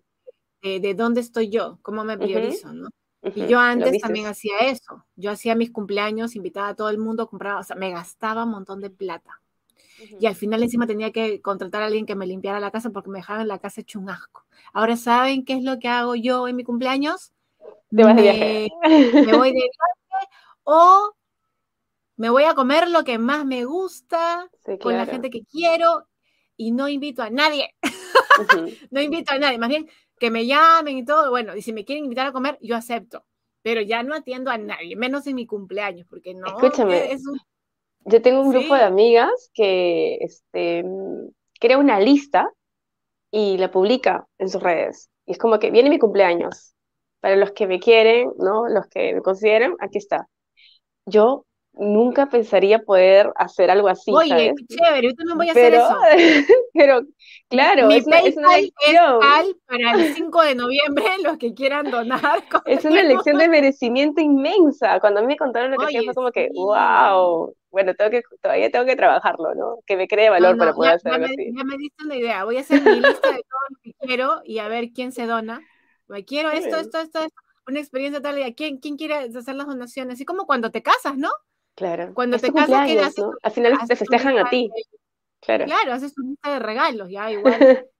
dónde estoy yo, cómo me priorizo, ¿no? y yo antes también hacía eso. Yo hacía mis cumpleaños, invitaba a todo el mundo, compraba, o sea, me gastaba un montón de plata. Y al final encima tenía que contratar a alguien que me limpiara la casa porque me dejaban la casa hecho un asco. Ahora, ¿saben qué es lo que hago yo en mi cumpleaños? Te vas de viaje. Me voy de viaje o me voy a comer lo que más me gusta con la gente que quiero y no invito a nadie. no invito a nadie, más bien que me llamen y todo. Bueno, y si me quieren invitar a comer, yo acepto. Pero ya no atiendo a nadie, menos en mi cumpleaños, porque no. Escúchame. Yo tengo un grupo de amigas que este, crea una lista y la publica en sus redes. Y es como que viene mi cumpleaños. Para los que me quieren, ¿no? Los que me consideran, aquí está. Yo nunca pensaría poder hacer algo así. Oye, chévere, yo también voy a hacer eso. pero, claro, Mi es, una, es una elección. para el 5 de noviembre, los que quieran donar. Es una elección de merecimiento inmensa. Cuando a mí me contaron lo que hacía, fue como que, wow. Bueno, tengo que, todavía tengo que trabajarlo, ¿no? Que me cree valor para poder hacer algo así. Ya me diste una idea. Voy a hacer mi lista de todo lo que quiero y a ver quién se dona. Me quiero esto, esto, esto, esto, una experiencia tal y ¿quién, quién quiere hacer las donaciones? Así como cuando te casas, ¿no? Claro. Cuando te casas, ¿qué haces? Al final te festejan a ti. Claro. Claro, haces tu lista de regalos, ya, igual.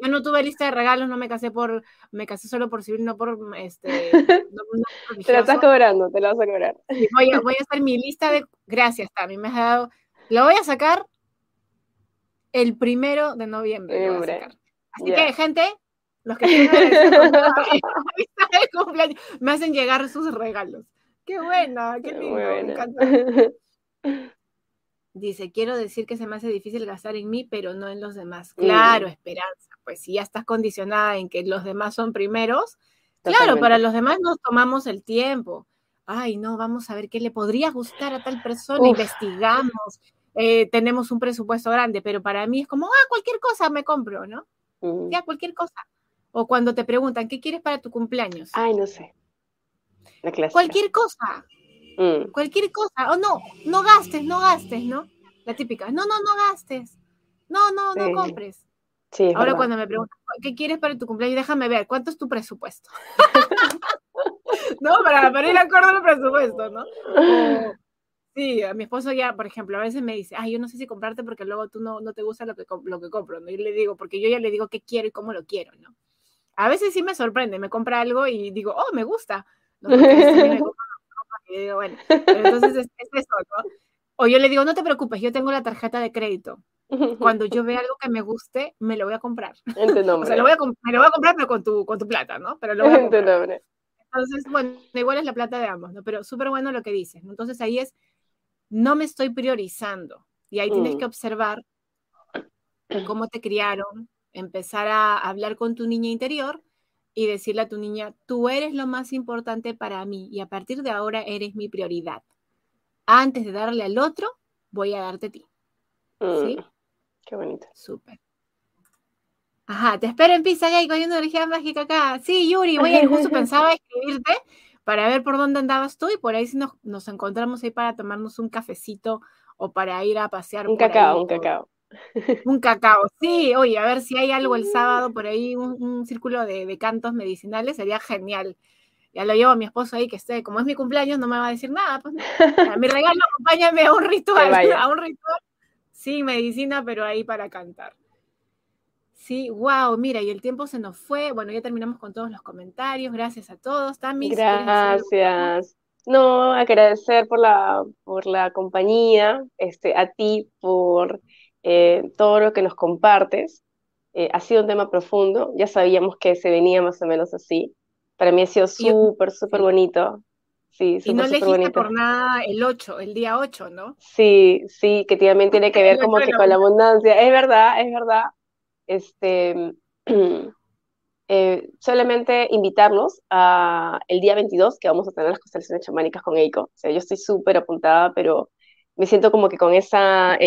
Yo no tuve lista de regalos, no me casé por, me casé solo por civil, no por este. te la estás cobrando, te la vas a cobrar. Voy a, voy a hacer mi lista de, gracias, Tami, me has dado, la voy a sacar el primero de noviembre. Así que, gente, los que tienen cumpleaños, me hacen llegar sus regalos. Qué buena, qué lindo, me encanta. Dice, quiero decir que se me hace difícil gastar en mí, pero no en los demás. Claro, esperanza. Pues si ya estás condicionada en que los demás son primeros, claro, para los demás nos tomamos el tiempo. Ay, no, vamos a ver qué le podría gustar a tal persona, investigamos, eh, tenemos un presupuesto grande, pero para mí es como, ah, cualquier cosa me compro, ¿no? Ya, cualquier cosa. O cuando te preguntan, ¿qué quieres para tu cumpleaños? Ay, no sé. Cualquier cosa. Mm. Cualquier cosa. O no, no gastes, no gastes, ¿no? La típica. No, no, no gastes. No, no, no compres. Sí, Ahora cuando me preguntan, ¿qué quieres para tu cumpleaños? Déjame ver, ¿cuánto es tu presupuesto? no, para, para ir acorde al presupuesto, ¿no? sí, a mi esposo ya, por ejemplo, a veces me dice, ay, yo no sé si comprarte porque luego tú no, no te gusta lo que, lo que compro, ¿no? Y le digo, porque yo ya le digo qué quiero y cómo lo quiero, ¿no? A veces sí me sorprende, me compra algo y digo, oh, me gusta, entonces es, eso, ¿no? O yo le digo, no te preocupes, yo tengo la tarjeta de crédito. Cuando yo vea algo que me guste, me lo voy a comprar. O sea, lo voy a, me lo voy a comprar, pero con tu, con tu plata, ¿no? Pero lo voy a comprar. Entonces, bueno, igual es la plata de ambos, ¿no? Pero súper bueno lo que dices, ¿no? Entonces ahí es, no me estoy priorizando. Y ahí tienes mm. que observar cómo te criaron, empezar a hablar con tu niña interior y decirle a tu niña, tú eres lo más importante para mí y a partir de ahora eres mi prioridad. Antes de darle al otro, voy a darte a ti. ¿Sí? Mm, qué bonito. Súper. Ajá, te espero en Pizza Gay con una energía mágica acá. Sí, Yuri, voy a justo pensaba escribirte para ver por dónde andabas tú y por ahí si nos, nos encontramos ahí para tomarnos un cafecito o para ir a pasear. Un cacao, un cacao. Un cacao, sí, oye, a ver si hay algo el sábado por ahí, un, círculo de, cantos medicinales, sería genial. Ya lo llevo a mi esposo ahí, que esté, como es mi cumpleaños, no me va a decir nada. Pues, mi regalo, acompáñame a un ritual, a un ritual. Sí, medicina, pero ahí para cantar. Sí, wow, mira, y el tiempo se nos fue. Bueno, ya terminamos con todos los comentarios. Gracias a todos, Tami. Gracias. No, agradecer por la, por la compañía, este, a ti por eh, todo lo que nos compartes. Eh, ha sido un tema profundo, ya sabíamos que se venía más o menos así. Para mí ha sido súper, súper bonito. Sí, y no elegiste por nada el 8, el día 8, ¿no? Sí, sí, que también tiene que ver como que con la abundancia. Es verdad, es verdad. Este, eh, solamente invitarnos a el día 22 que vamos a tener las constelaciones chamánicas con Eiko. O sea, yo estoy súper apuntada, pero me siento como que con esa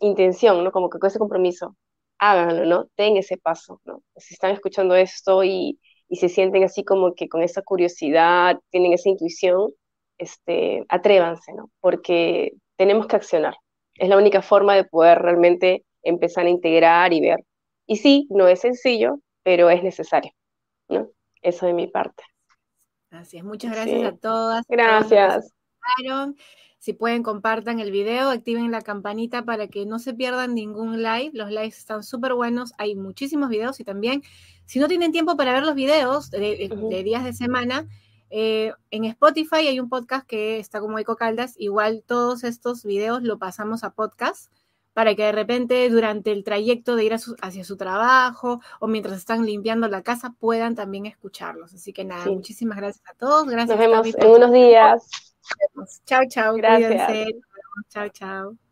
intención, ¿no? Como que con ese compromiso, háganlo, ¿no? Den ese paso, ¿no? Si están escuchando esto y, y se sienten así como que con esa curiosidad, tienen esa intuición, este, atrévanse, ¿no? Porque tenemos que accionar. Es la única forma de poder realmente empezar a integrar y ver. Y sí, no es sencillo, pero es necesario, ¿no? Eso de mi parte. Así es, muchas gracias a todas. Gracias. Si pueden, compartan el video, activen la campanita para que no se pierdan ningún live. Los lives están súper buenos, hay muchísimos videos y también, si no tienen tiempo para ver los videos de, días de semana, eh, en Spotify hay un podcast que está como Eco Caldas. Igual todos estos videos lo pasamos a podcast para que de repente durante el trayecto de ir hacia su trabajo o mientras están limpiando la casa puedan también escucharlos. Así que nada, muchísimas gracias a todos. Gracias. Nos vemos en unos días. Chao, chao. Gracias. Chao, chao.